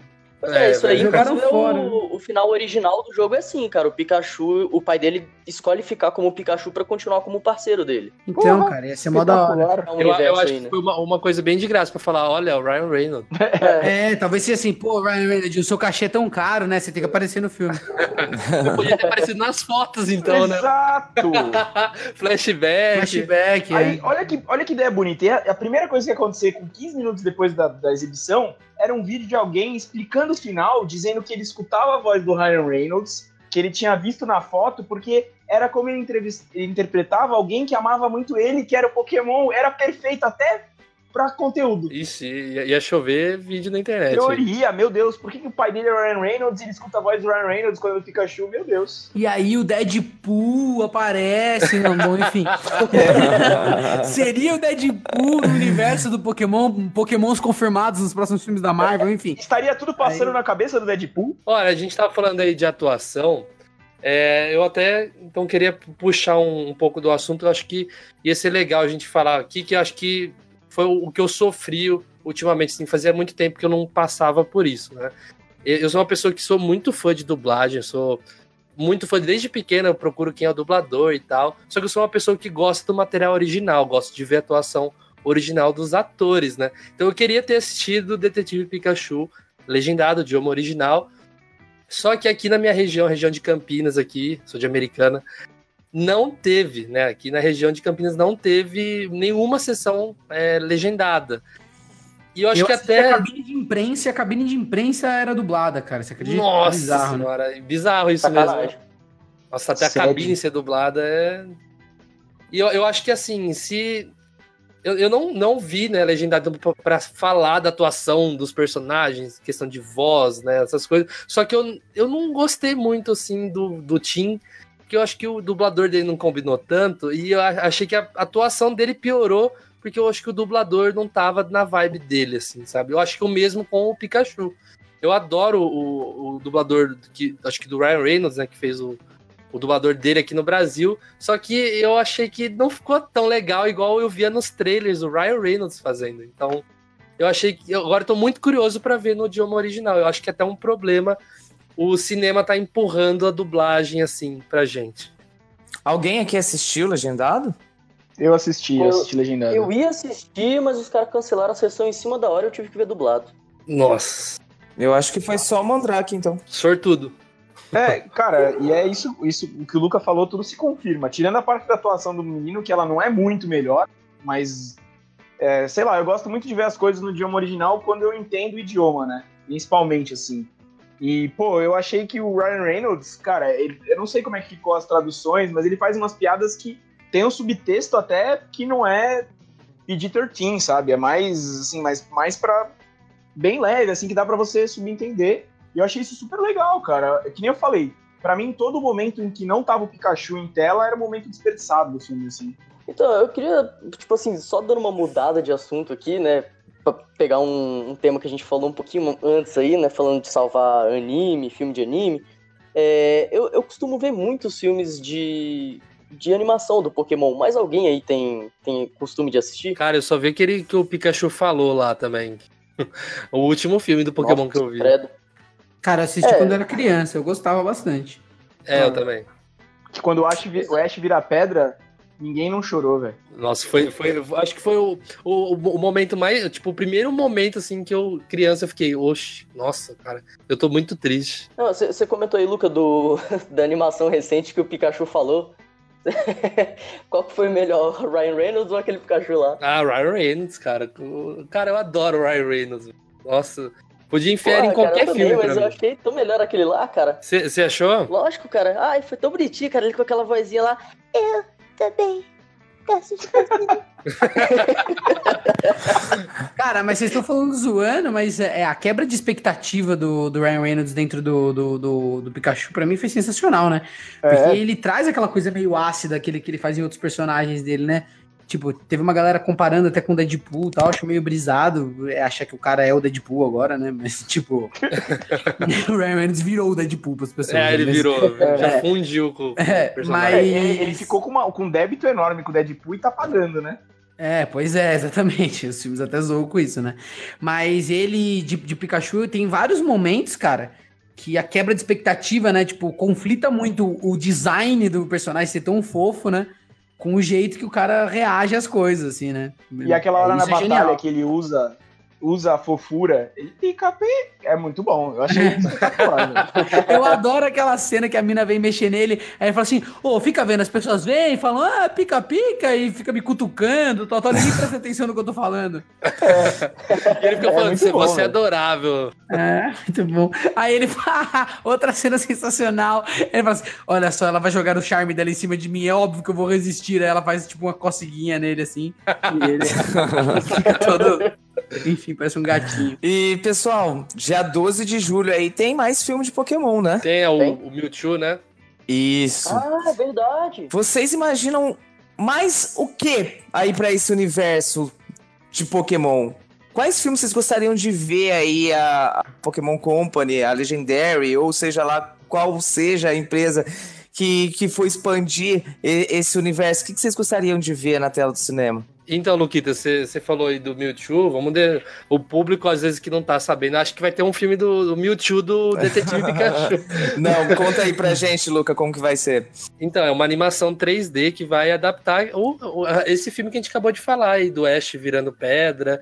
É, É, isso aí é fora. o, o final original do jogo é assim, cara. O Pikachu, o pai dele escolhe ficar como Pikachu pra continuar como parceiro dele. Então, Porra, cara, ia ser mó da hora. É um Eu, eu acho aí, que né? foi uma, uma coisa bem de graça pra falar, olha, o Ryan Reynolds. [laughs] É, talvez seja assim, pô, Ryan Reynolds, o seu cachê é tão caro, né? Você tem que aparecer no filme. Eu podia ter aparecido nas fotos, então, né? Exato! [laughs] Flashback. Flashback, é. Aí, olha que, olha que ideia bonita. E a, a primeira coisa que ia acontecer com 15 minutos depois da, da exibição era um vídeo de alguém explicando o final, dizendo que ele escutava a voz do Ryan Reynolds, que ele tinha visto na foto, porque era como ele, ele interpretava alguém que amava muito ele, que era o Pokémon, era perfeito até pra conteúdo. Ixi, ia, ia chover vídeo na internet. Teoria, meu Deus, por que, que o pai dele é o Ryan Reynolds e ele escuta a voz do Ryan Reynolds quando é o Pikachu? Meu Deus. E aí o Deadpool aparece, não, bom, enfim. [laughs] Seria o Deadpool no universo do Pokémon, Pokémons confirmados nos próximos filmes da Marvel, enfim. Estaria tudo passando Aí- na cabeça do Deadpool? Olha, a gente tava falando aí de atuação. é, eu até então queria puxar um, um pouco do assunto. Eu acho que ia ser legal a gente falar aqui, que eu acho que foi o, que eu sofri ultimamente. Assim, fazia muito tempo que eu não passava por isso, né? Eu, sou uma pessoa que sou muito fã de dublagem, sou muito fã desde pequena, eu procuro quem é o dublador e tal. Só que eu sou uma pessoa que gosta do material original, gosto de ver a atuação original dos atores, né? Então eu queria ter assistido Detetive Pikachu legendado, idioma original. Só que aqui na minha região, região de Campinas aqui, sou de Americana, não teve, né? Aqui na região de Campinas não teve nenhuma sessão é, legendada. E eu acho eu que até. a cabine de imprensa, a cabine de imprensa era dublada, cara. Você acredita? Nossa Bizarro, né? senhora, bizarro isso mesmo. Sacanagem. Nossa, até a Sério? cabine ser dublada é. E eu, eu acho que assim, se. Eu, eu não, não vi, né, legendado pra- pra falar da atuação dos personagens, questão de voz, né, essas coisas. Só que eu, eu não gostei muito, assim, do, do Tim, porque eu acho que o dublador dele não combinou tanto, e eu achei que a atuação dele piorou, porque eu acho que o dublador não tava na vibe dele, assim, sabe? Eu acho que o mesmo com o Pikachu. Eu adoro o, o dublador, que, acho que do Ryan Reynolds, né, que fez o, o dublador dele aqui no Brasil. Só que eu achei que não ficou tão legal igual eu via nos trailers o Ryan Reynolds fazendo. Então, eu achei que. Agora eu tô muito curioso pra ver no idioma original. Eu acho que é até um problema o cinema tá empurrando a dublagem assim pra gente. Alguém aqui assistiu Legendado? Eu assisti, eu assisti legendado. Eu ia assistir, mas os caras cancelaram a sessão em cima da hora e eu tive que ver dublado. Nossa, Eu acho que foi só o Mandrake, então. sortudo. É, cara, e é isso, isso o que o Luca falou, tudo se confirma. Tirando a parte da atuação do menino, que ela não é muito melhor, mas é, sei lá, eu gosto muito de ver as coisas no idioma original quando eu entendo o idioma, né? Principalmente assim. E, pô, eu achei que o Ryan Reynolds, cara, ele- eu não sei como é que ficou as traduções, mas ele faz umas piadas que tem um subtexto até que não é PG-13, sabe? É mais, assim, mais, mais pra. bem leve, assim, que dá pra você subentender. E eu achei isso super legal, cara. É Que nem eu falei, pra mim, todo momento em que não tava o Pikachu em tela era um momento desperdiçado do filme, assim. Então, eu queria, tipo assim, só dando uma mudada de assunto aqui, né? Pra pegar um, um tema que a gente falou um pouquinho antes aí, né? Falando de salvar anime, filme de anime. É, eu, eu costumo ver muitos filmes de, de animação do Pokémon. Mais alguém aí tem, tem costume de assistir? Cara, eu só vi aquele que o Pikachu falou lá também. [laughs] o último filme do Pokémon Nossa, que eu vi. credo. Cara, eu assisti É. quando era criança, eu gostava bastante. É, eu também. Que quando o Ash, o Ash vira pedra, ninguém não chorou, velho. Nossa, foi, foi. Acho que foi o, o, o momento mais. Tipo, o primeiro momento, assim, que eu, criança, eu fiquei, oxe, nossa, cara, eu tô muito triste. Não, você comentou aí, Luca, do, [laughs] da animação recente que o Pikachu falou. [laughs] Qual que foi melhor, o Ryan Reynolds ou aquele Pikachu lá? Ah, Ryan Reynolds, cara. O- Cara, eu adoro o Ryan Reynolds. Nossa, podia enfiar Porra, em qualquer cara, eu também, filme mas eu achei tão melhor aquele lá, cara. Você achou? Lógico, cara. Ai, foi tão bonitinho, cara. Ele com aquela vozinha lá. Também. [laughs] Cara, mas vocês estão falando zoando, mas é, a quebra de expectativa do, do Ryan Reynolds dentro do, do, do, do Pikachu, pra mim, foi sensacional, né? Porque É. ele traz aquela coisa meio ácida que ele, que ele faz em outros personagens dele, né? Tipo, teve uma galera comparando até com o Deadpool e tal, acho meio brisado é, achar que o cara é o Deadpool agora, né? Mas, [laughs] tipo, [laughs] o Ryan Reynolds virou o Deadpool pras pessoas. É, ele mas- virou. [laughs] Já É. fundiu com, com É, o personagem. mas- Ele, ele ficou com, uma- com um débito enorme com o Deadpool e tá pagando, né? É, pois é, exatamente. Os filmes até zoam com isso, né? Mas ele, de, de Pikachu, tem vários momentos, cara, que a quebra de expectativa, né? Tipo, conflita muito o design do personagem ser tão fofo, né? Com o jeito que o cara reage às coisas, assim, né? E aquela hora É, na isso é batalha genial. que ele usa usa a fofura, ele pica. É muito bom. Eu achei [laughs] espetacular. velho. Eu adoro aquela cena que a mina vem mexer nele, aí ele fala assim, ô, fica vendo, as pessoas vêm e falam, ah, pica, pica, e fica me cutucando, tal, tal, ninguém presta atenção no que eu tô falando. E ele fica É falando, muito você, bom, você é velho. adorável. É, muito bom. Aí ele fala, [laughs] outra cena sensacional, ele fala assim, olha só, ela vai jogar o charme dela em cima de mim, é óbvio que eu vou resistir, aí ela faz tipo uma coceguinha nele, assim, e ele [laughs] fica todo, enfim, parece um gatinho. E, pessoal, dia 12 de julho aí tem mais filme de Pokémon, né? Tem é, o, Tem. o Mewtwo, né? Isso. Ah, é verdade. Vocês imaginam mais o que aí pra esse universo de Pokémon? Quais filmes vocês gostariam de ver aí a, a Pokémon Company, a Legendary, ou seja lá qual seja a empresa que, que for expandir esse universo? O que vocês gostariam de ver na tela do cinema? Então, Luquita, você falou aí do Mewtwo, vamos ver. O público, às vezes, que não tá sabendo, acho que vai ter um filme do, do Mewtwo do Detetive Pikachu. [laughs] Não, conta aí pra gente, Luca, como que vai ser. Então, é uma animação 3D que vai adaptar o, o- esse filme que a gente acabou de falar aí, do Ash virando pedra.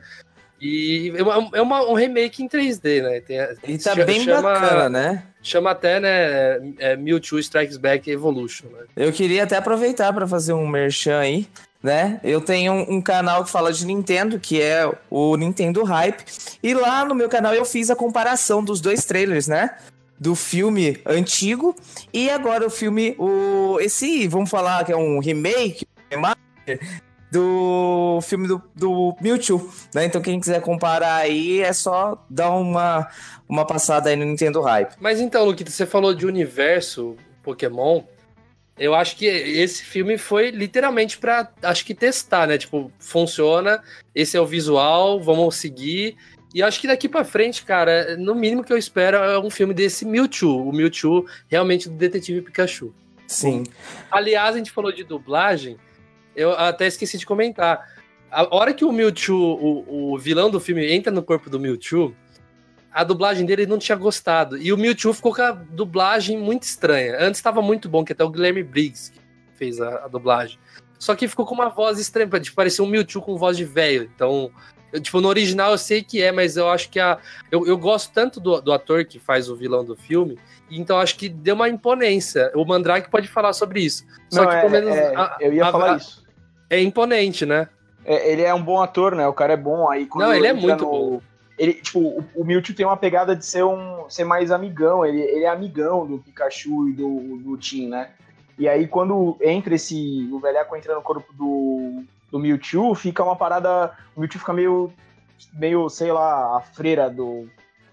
E é, uma- é uma- um remake em 3D, né? Tem, E tá bem chama, bacana, né? Chama até, né, é, Mewtwo Strikes Back Evolution, né? Eu queria até aproveitar para fazer um merchan aí, né? Eu tenho um, canal que fala de Nintendo, que é o Nintendo Hype, e lá no meu canal eu fiz a comparação dos dois trailers, né? Do filme antigo e agora o filme, o esse, vamos falar que é um remake, do filme do, do Mewtwo, né? Então quem quiser comparar aí é só dar uma, uma passada aí no Nintendo Hype. Mas então, Luquita, você falou de universo Pokémon. Eu acho que esse filme foi literalmente pra, acho que testar, né? Tipo, funciona, esse é o visual, vamos seguir. E acho que daqui pra frente, cara, no mínimo que eu espero é um filme desse Mewtwo, o Mewtwo realmente do Detetive Pikachu. Sim. Aliás, a gente falou de dublagem, eu até esqueci de comentar. A hora que o Mewtwo, o, o vilão do filme, entra no corpo do Mewtwo, a dublagem dele não tinha gostado. E o Mewtwo ficou com a dublagem muito estranha. Antes estava muito bom, que até o Guilherme Briggs fez a, a dublagem. Só que ficou com uma voz estranha, tipo, parecia um Mewtwo com voz de velho. Então, eu, tipo, no original eu sei que é, mas eu acho que a. Eu, eu gosto tanto do, do ator que faz o vilão do filme, então acho que deu uma imponência. O Mandrake pode falar sobre isso. Só Não, que é- pelo menos. é, a- eu ia a- falar isso. É imponente, né? É, ele é um bom ator, né? O cara é bom. Aí quando Não, ele é entra muito no- bom. Ele, tipo, o, o Mewtwo tem uma pegada de ser um ser mais amigão. Ele, ele é amigão do Pikachu e do, do Tim, né? E aí quando entra esse. O velhaco entra no corpo do, do Mewtwo, fica uma parada. O Mewtwo fica meio. meio, sei lá, a freira do.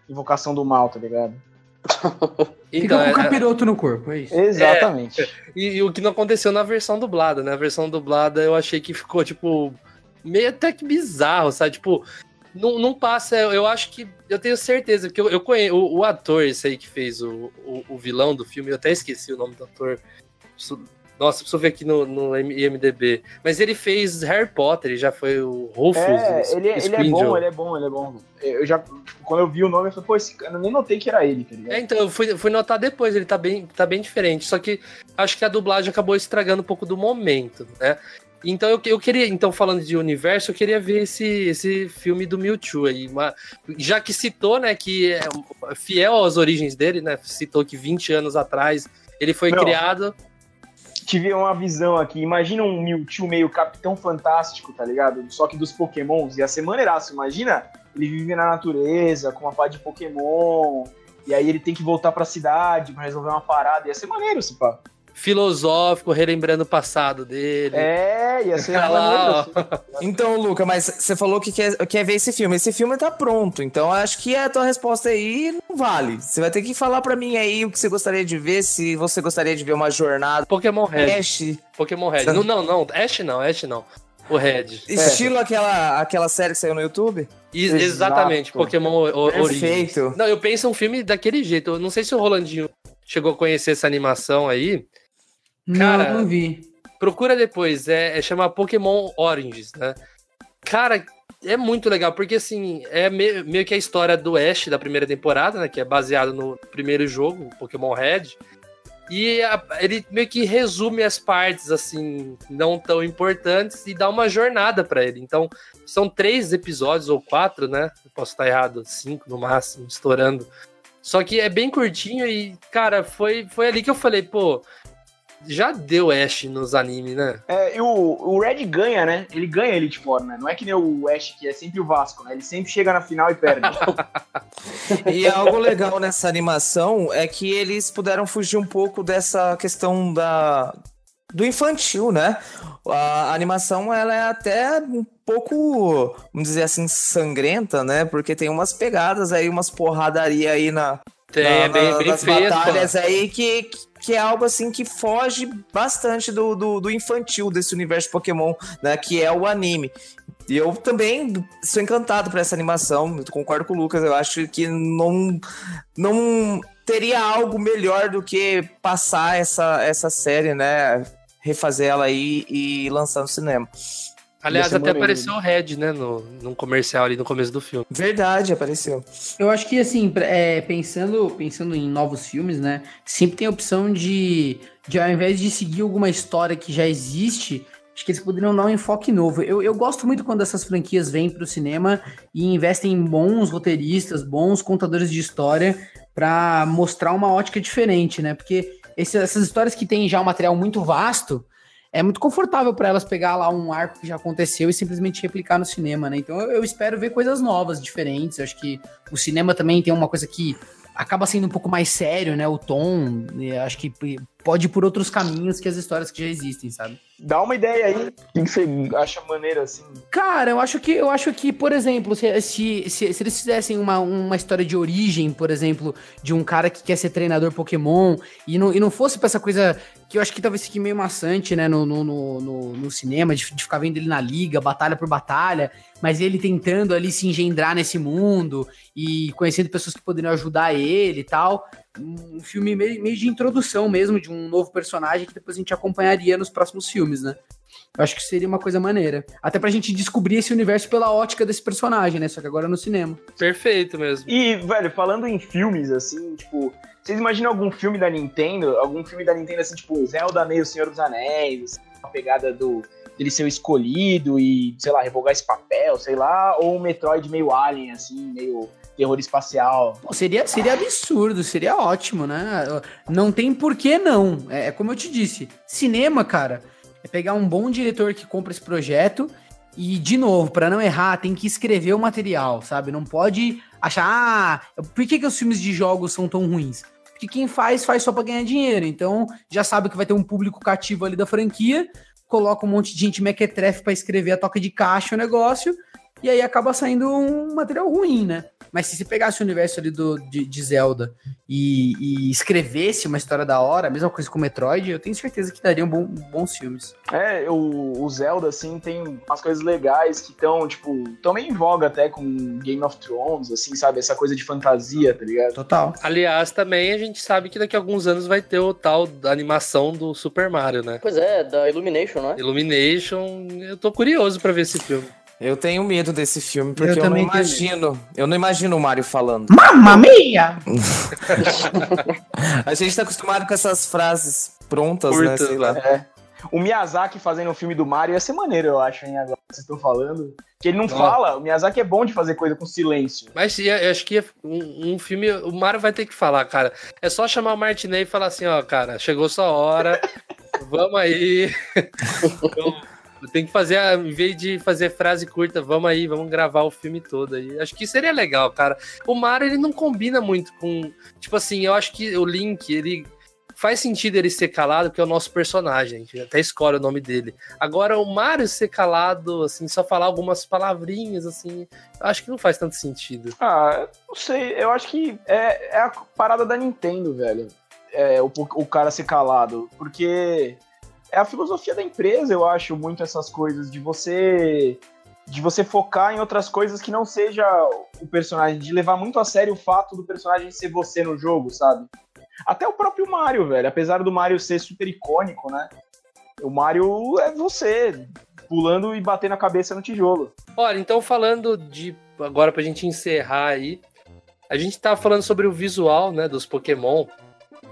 Invocação do mal, tá ligado? [laughs] Fica Então, com é- o capiroto no corpo, é isso. Exatamente. E, e o que não aconteceu na versão dublada, né? A versão dublada eu achei que ficou, tipo, meio até que bizarro, sabe? Tipo, não, não passa. Eu, acho que. Eu tenho certeza, porque eu, eu conheço o, o ator, esse aí que fez o, o, o vilão do filme, eu até esqueci o nome do ator. Nossa, preciso ver aqui no, no IMDB. Mas ele fez Harry Potter, ele já foi o Rufus. É, ele, ele é Squirtle. bom, ele é bom, ele é bom. Eu já, quando eu vi o nome, eu falei, pô, esse cara, eu nem notei que era ele, tá ligado? É, então, eu fui, fui notar depois, ele tá bem, tá bem diferente. Só que acho que a dublagem acabou estragando um pouco do momento, né? Então eu, eu queria, então, falando de universo, eu queria ver esse, esse filme do Mewtwo aí. uma- já que citou, né, que é fiel às origens dele, né? Citou que 20 anos atrás ele foi Não. criado. tive uma visão aqui. Imagina um Mewtwo meio Capitão Fantástico, tá ligado? Só que dos Pokémons. Ia ser maneiraço. Imagina ele vive na natureza, com uma pá de Pokémon. E aí ele tem que voltar pra cidade pra resolver uma parada. Ia ser maneiro esse pá. Filosófico, relembrando o passado dele. É, ia ser lá, assim. [laughs] Então, Luca, mas você falou que quer, quer ver esse filme. Esse filme tá pronto, então acho que a tua resposta aí não vale. Você vai ter que falar pra mim aí o que você gostaria de ver, se você gostaria de ver uma jornada. Pokémon Red. Ash, Pokémon Red. Não, não, não. Ash não, Ash não. O Red. estilo aquela, aquela série que saiu no YouTube? Exato. Exatamente, Pokémon o- Origins. Perfeito. Não, eu penso um filme daquele jeito. Eu não sei se o Rolandinho chegou a conhecer essa animação aí. Cara, não, não vi. Procura depois, é, é chama Pokémon Oranges, né? Cara, é muito legal, porque assim, é meio, meio que a história do Ash da primeira temporada, né? Que é baseado no primeiro jogo, Pokémon Red. E a- ele meio que resume as partes, assim, não tão importantes e dá uma jornada pra ele. Então, são três episódios ou quatro, né? Eu posso estar errado, cinco no máximo, estourando. Só que é bem curtinho e, cara, foi, foi ali que eu falei, pô, já deu Ash nos animes, né? É, e o, o Red ganha, né? Ele ganha Elite Four, né? Não é que nem o Ash, que é sempre o Vasco, né? Ele sempre chega na final e perde. [laughs] E algo legal nessa animação é que eles puderam fugir um pouco dessa questão da do infantil, né? A animação ela é até um pouco, vamos dizer assim, sangrenta, né? Porque tem umas pegadas aí, umas porradaria aí na, Tem, é bem, bem nas feito. batalhas aí que, que é algo assim que foge bastante do, do, do infantil desse universo de Pokémon, né? Que é o anime. E eu também sou encantado por essa animação. Eu concordo com o Lucas. Eu acho que não, não teria algo melhor do que passar essa, essa série, né? Refazer ela aí e lançar no cinema. Aliás, até apareceu o Red, né? No, num comercial ali no começo do filme. Verdade, apareceu. Eu acho que, assim, é, pensando, pensando em novos filmes, né? Sempre tem a opção de, de, ao invés de seguir alguma história que já existe, acho que eles poderiam dar um enfoque novo. Eu, eu gosto muito quando essas franquias vêm pro cinema e investem em bons roteiristas, bons contadores de história pra mostrar uma ótica diferente, né? Porque esse- essas histórias que têm já um material muito vasto. É muito confortável pra elas pegar lá um arco que já aconteceu e simplesmente replicar no cinema, né? Então eu, eu espero ver coisas novas, diferentes. Eu acho que o cinema também tem uma coisa que acaba sendo um pouco mais sério, né? O tom, acho que pode ir por outros caminhos que as histórias que já existem, sabe? Dá uma ideia aí. O que você acha maneiro assim? Cara, eu acho que, eu acho que por exemplo, se, se, se, se eles fizessem uma, uma história de origem, por exemplo, de um cara que quer ser treinador Pokémon, e não, e não fosse pra essa coisa que eu acho que talvez fique meio maçante, né, no, no, no, no- cinema, de, de ficar vendo ele na liga, batalha por batalha, mas ele tentando ali se engendrar nesse mundo e conhecendo pessoas que poderiam ajudar ele e tal. Um filme meio, meio de introdução mesmo de um novo personagem que depois a gente acompanharia nos próximos filmes, né? Eu acho que seria uma coisa maneira. Até pra gente descobrir esse universo pela ótica desse personagem, né? Só que agora no cinema. Perfeito mesmo. E, velho, falando em filmes, assim, tipo, vocês imaginam algum filme da Nintendo? Algum filme da Nintendo, assim, tipo, Zelda meio Senhor dos Anéis, a pegada do dele ser o escolhido e, sei lá, revogar esse papel, sei lá, ou um Metroid meio Alien, assim, meio terror espacial. Pô, seria, seria absurdo, seria ótimo, né? Não tem por que não. É, é como eu te disse, cinema, cara, é pegar um bom diretor que compra esse projeto e, de novo, pra não errar, tem que escrever o material, sabe? Não pode achar, ah, por que, que os filmes de jogos são tão ruins? Porque quem faz, faz só pra ganhar dinheiro. Então, já sabe que vai ter um público cativo ali da franquia, coloca um monte de gente mequetrefe pra escrever a toca de caixa o negócio, e aí acaba saindo um material ruim, né? Mas se você pegasse o universo ali do, de, de Zelda e, e escrevesse uma história da hora, a mesma coisa com o Metroid, eu tenho certeza que dariam bom- bons filmes. É, o, o Zelda, assim, tem umas coisas legais que estão, tipo, tão meio em voga até com Game of Thrones, assim, sabe? Essa coisa de fantasia, tá ligado? Total. Aliás, também a gente sabe que daqui a alguns anos vai ter o tal da animação do Super Mario, né? Pois é, da Illumination, não é? Illumination. Eu tô curioso pra ver esse filme. Eu tenho medo desse filme, porque eu, não também tenho imagino. Eu não imagino o Mario falando. Mamma mia! [laughs] A gente tá acostumado com essas frases prontas, né? Curtas, Sei lá. É. O Miyazaki fazendo um filme do Mario ia ser maneiro, eu acho, hein, agora que vocês estão falando. Que ele não fala, o Miyazaki é bom de fazer coisa com silêncio. Mas ia- eu acho que ia- um, um filme. O Mario vai ter que falar, cara. É só chamar o Martinez e falar assim: ó, cara, chegou sua hora. [laughs] vamos aí. [laughs] Tenho que fazer, em vez de fazer frase curta, vamos aí, vamos gravar o filme todo aí. Acho que seria legal, cara. O Mario, ele não combina muito com. Tipo assim, eu acho que o Link, ele. Faz sentido ele ser calado, porque é o nosso personagem. Até escolhe o nome dele. Agora, o Mario ser calado, assim, só falar algumas palavrinhas, assim, acho que não faz tanto sentido. Ah, não sei, eu acho que é, é a parada da Nintendo, velho. É, o, o cara ser calado. Porque é a filosofia da empresa, eu acho, muito essas coisas, de você. De você focar em outras coisas que não seja o personagem, de levar muito a sério o fato do personagem ser você no jogo, sabe? Até o próprio Mario, velho. Apesar do Mario ser super icônico, né? O Mario é você. pulando e batendo a cabeça no tijolo. Olha, então falando de. Agora pra gente encerrar aí. A gente tá falando sobre o visual, né, dos Pokémon.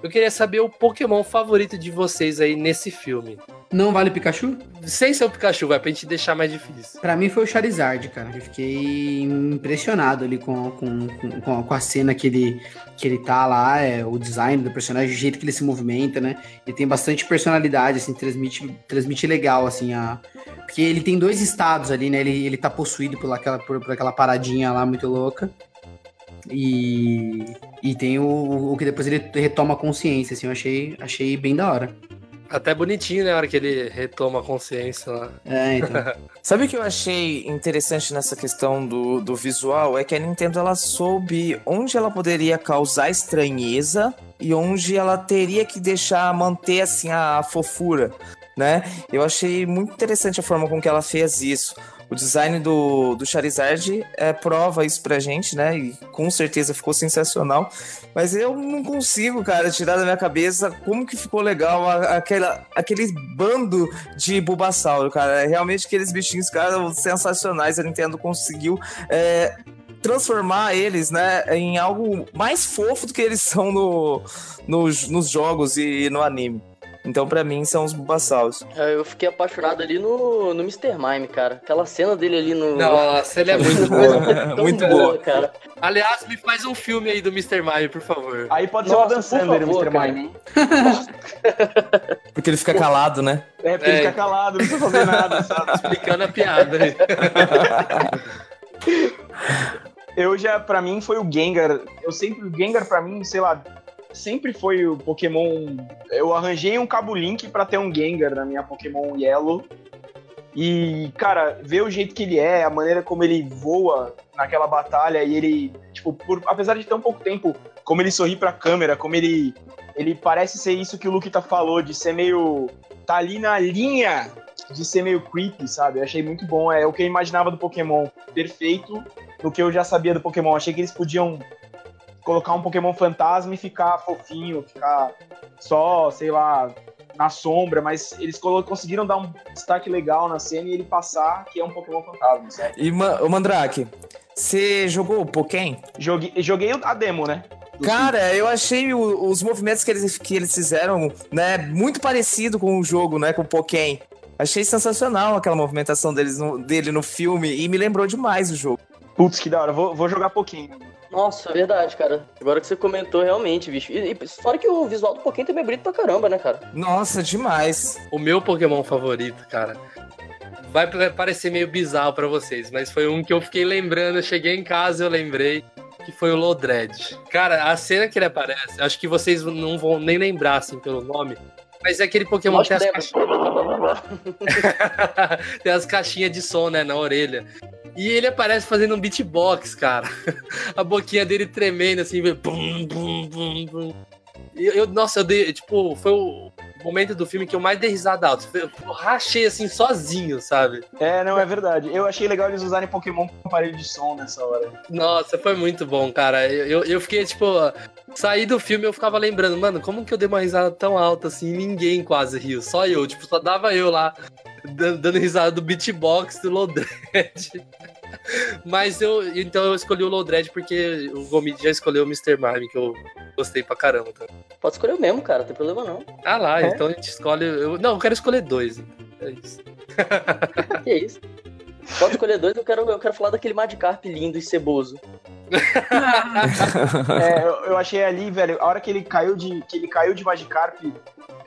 Eu queria saber o Pokémon favorito de vocês aí nesse filme. Não vale Pikachu? Sem ser o Pikachu, vai pra gente deixar mais difícil. Pra mim foi o Charizard, cara. Eu fiquei impressionado ali com, com, com, com a cena que ele, que ele tá lá, é, o design do personagem, o jeito que ele se movimenta, né? Ele tem bastante personalidade, assim, transmite, transmite legal, assim, a... Porque ele tem dois estados ali, né? Ele, ele tá possuído por aquela, por, por aquela paradinha lá muito louca. E, e tem o, o que depois ele retoma a consciência, assim, eu achei, achei bem da hora. Até bonitinho, né? A hora que ele retoma a consciência lá. É, então. [laughs] Sabe o que eu achei interessante nessa questão do, do visual? É que a Nintendo ela soube onde ela poderia causar estranheza e onde ela teria que deixar manter assim a fofura, né? Eu achei muito interessante a forma com que ela fez isso. O design do, do Charizard é, prova isso pra gente, né? E com certeza ficou sensacional. Mas eu não consigo, cara, tirar da minha cabeça como que ficou legal a, aquela, aquele bando de Bulbasauro, cara. Realmente aqueles bichinhos, cara, sensacionais. A Nintendo conseguiu. É, transformar eles, né, em algo mais fofo do que eles são no, nos, nos jogos e no anime. Então, pra mim, são os Bulbasauros. É, Eu fiquei apaixonado ali no, no Mr. Mime, cara. Aquela cena dele ali no. Nossa, ele é [laughs] muito bom. Tão muito boa, boa. cara. Aliás, me faz um filme aí do Mr. Mime, por favor. Aí pode ser o Nossa, Adam Sandler, favor, Mr. Mime. hein? [laughs] Porque ele fica calado, né? É, porque ele É. fica calado, não precisa fazer nada, [laughs] sabe? Explicando a piada aí. Eu já, pra mim, foi o Gengar. Eu sempre, o Gengar pra mim, sei lá, sempre foi o Pokémon. Eu arranjei um Cabo Link pra ter um Gengar na minha Pokémon Yellow. E, cara, ver o jeito que ele é, a maneira como ele voa naquela batalha e ele, tipo, por, apesar de tão pouco tempo, como ele sorri pra câmera, como ele. Ele parece ser isso que o Luquita falou, de ser meio. tá ali na linha de ser meio creepy, sabe? Eu achei muito bom. É o que eu imaginava do Pokémon. Perfeito no que eu já sabia do Pokémon. Achei que eles podiam colocar um Pokémon fantasma e ficar fofinho, ficar só, sei lá, na sombra, mas eles conseguiram dar um destaque legal na cena e ele passar que é um Pokémon fantasma, sabe? E, Ma- ô Mandrake, você jogou o Pokémon? Joguei, joguei a demo, né? Cara, eu achei o- os movimentos que eles, que eles fizeram, né, muito parecido com o jogo, né, com o Pokémon. Achei sensacional aquela movimentação deles no- dele no filme e me lembrou demais o jogo. Putz, que da hora. Vou, vou jogar pouquinho. Nossa, é verdade, cara. Agora que você comentou, realmente, bicho. E, e fora que o visual do Pokémon também é bonito pra caramba, né, cara? Nossa, demais. O meu Pokémon favorito, cara, vai pa- parecer meio bizarro pra vocês, mas foi um que eu fiquei lembrando. Eu cheguei em casa e eu lembrei que foi o Lodred. Cara, a cena que ele aparece, acho que vocês não vão nem lembrar assim pelo nome, mas é aquele Pokémon que tem as, caixinhas... [laughs] tem as caixinhas de som, né, na orelha. E ele aparece fazendo um beatbox, cara. [laughs] A boquinha dele tremendo assim, bum, bum, bum, bum. E eu, eu- nossa, eu dei, tipo, foi o momento do filme que eu mais dei risada alta. Eu, rachei assim sozinho, sabe? É, não, é verdade. Eu achei legal eles usarem Pokémon com aparelho de som nessa hora. Nossa, foi muito bom, cara. Eu, eu, fiquei, tipo, saí do filme e eu ficava lembrando, mano, como que eu dei uma risada tão alta assim? Ninguém quase riu, só eu, tipo, só dava eu lá dando risada do beatbox do Lodred. [laughs] Mas eu, então eu escolhi o Lodred porque o Gomid já escolheu o Mr. Mime, que eu gostei pra caramba. Tá? Pode escolher o mesmo, cara, não tem problema não. Ah lá, É? então a gente escolhe. Eu, não, eu quero escolher dois. então. É isso. [laughs] Que isso? Pode escolher dois, eu quero, eu quero falar daquele Magikarp lindo e ceboso. [laughs] É, eu, eu achei ali, velho, a hora que ele caiu de que ele caiu de Magikarp,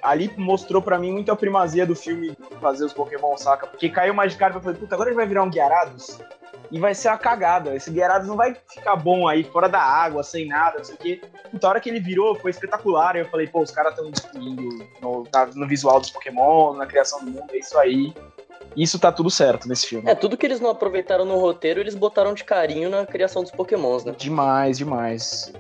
ali mostrou pra mim muita primazia do filme fazer os Pokémon, saca? Porque caiu o Magikarp, eu falei, puta, agora ele vai virar um Gyarados e vai ser uma cagada. Esse Gyarados não vai ficar bom aí, fora da água, sem nada, não sei o quê. Puta, a hora que ele virou foi espetacular. Eu falei, pô, os caras estão destruindo no, na- no visual dos Pokémon, na criação do mundo, é isso aí. Isso tá tudo certo nesse filme. É, tudo que eles não aproveitaram no roteiro, eles botaram de carinho na criação dos Pokémons, né? Demais, demais.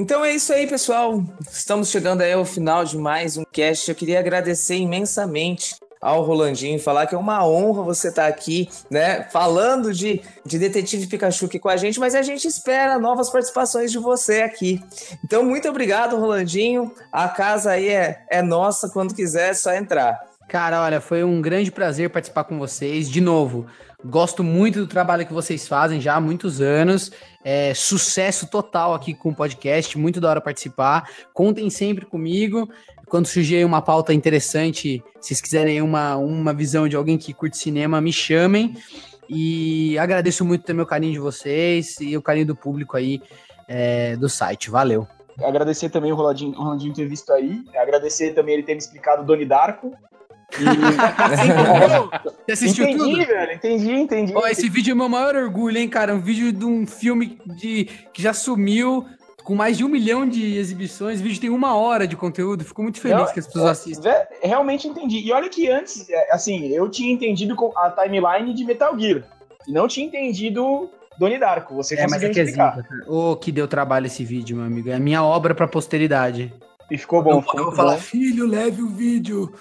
Então é isso aí, pessoal. Estamos chegando aí ao final de mais um cast. Eu queria agradecer imensamente ao Rolandinho, falar que é uma honra você estar aqui, né, falando de, de Detetive Pikachu aqui com a gente, mas a gente espera novas participações de você aqui. Então, muito obrigado, Rolandinho. A casa aí é, é nossa, quando quiser é só entrar. Cara, olha, foi um grande prazer participar com vocês. De novo, gosto muito do trabalho que vocês fazem já há muitos anos. É, sucesso total aqui com o podcast, muito da hora participar. Contem sempre comigo. Quando surgir uma pauta interessante, se vocês quiserem uma, uma visão de alguém que curte cinema, me chamem. E agradeço muito também o carinho de vocês e o carinho do público aí é, do site. Valeu. Agradecer também o Rolandinho, o Rolandinho ter visto aí. Agradecer também ele ter me explicado Doni Darko. [laughs] Você assistiu entendi, tudo? velho. Entendi, entendi. Ó, esse vídeo é meu maior orgulho, hein, cara? Um vídeo de um filme de, que já sumiu com mais de um milhão de exibições. O vídeo tem uma hora de conteúdo. Fico muito feliz Não, que as pessoas é, assistem. vé- Realmente entendi. E olha que antes, é, assim, eu tinha entendido com a timeline de Metal Gear. E não tinha entendido Doni Darko. Você É, mas é que é explicar. zica, cara. Ô, que deu trabalho esse vídeo, meu amigo. É a minha obra pra posteridade. E ficou bom. eu, ficou eu vou falar, bom. filho, leve o vídeo.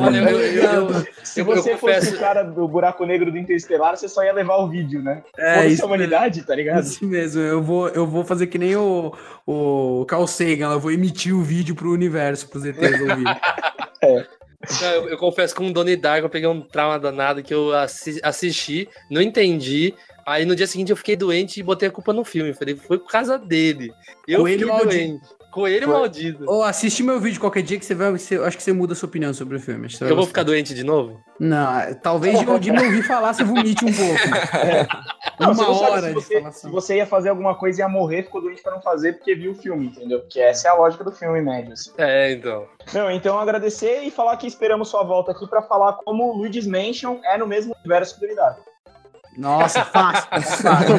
Olha, eu, eu- eu- [laughs] Se você eu fosse confesso- o cara do buraco negro do Interestelar, você só ia levar o vídeo, né? É, isso a humanidade, tá ligado? Isso mesmo, eu vou, eu vou fazer que nem o, o Carl Sagan, eu vou emitir o vídeo pro universo, pros ETs ouvir. [laughs] Não, eu, eu confesso que com o Donnie Darko eu peguei um trauma danado que eu assi- assisti, não entendi. Aí no dia seguinte eu fiquei doente e botei a culpa no filme. Falei, foi por causa dele. Eu Coelho fiquei doente. Coelho Foi. maldito. Ou assiste meu vídeo qualquer dia que você vai. você- eu acho que você muda a sua opinião sobre o filme. Eu vou gostar. ficar doente de novo? Não, talvez de, de me ouvir falar, você vomite um pouco. [laughs] Não, você Uma não hora se de você, falação. se você ia fazer alguma coisa e ia morrer, ficou doente pra não fazer porque viu o filme, entendeu? Porque essa é a lógica do filme, médio. Assim. É, então. Não, então agradecer e falar que esperamos sua volta aqui pra falar como o Luigi's Mansion é no mesmo universo do Unidade. Nossa, fácil. fácil.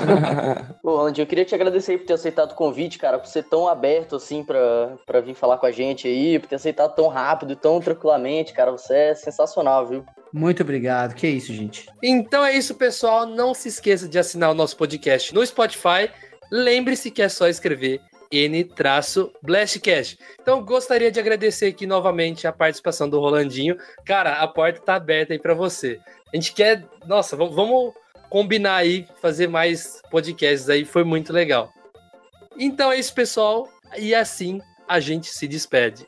Rolandinho, [laughs] eu queria te agradecer por ter aceitado o convite, cara, por ser tão aberto assim pra, pra vir falar com a gente aí, por ter aceitado tão rápido, tão tranquilamente, cara. Você é sensacional, viu? Muito obrigado. Que isso, gente. Então é isso, pessoal. Não se esqueça de assinar o nosso podcast no Spotify. Lembre-se que é só escrever N-Blastcast. Então gostaria de agradecer aqui novamente a participação do Rolandinho. Cara, a porta tá aberta aí pra você. A gente quer, nossa, vamos combinar aí, fazer mais podcasts aí, foi muito legal. Então é isso, pessoal. E assim a gente se despede.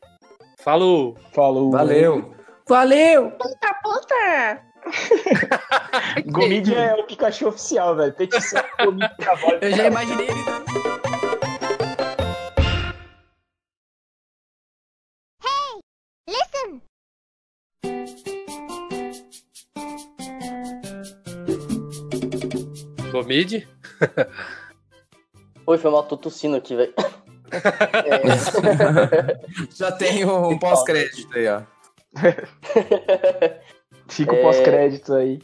Falou! Falou. Valeu. Valeu! [laughs] Gomid é o Pikachu oficial, velho. Petição Gomid. [laughs] Eu já imaginei ele. Comide? Oi, foi mal, tô tossindo aqui, velho. [laughs] Já tem um [laughs] pós-crédito aí, ó. Fica o É. pós-crédito aí.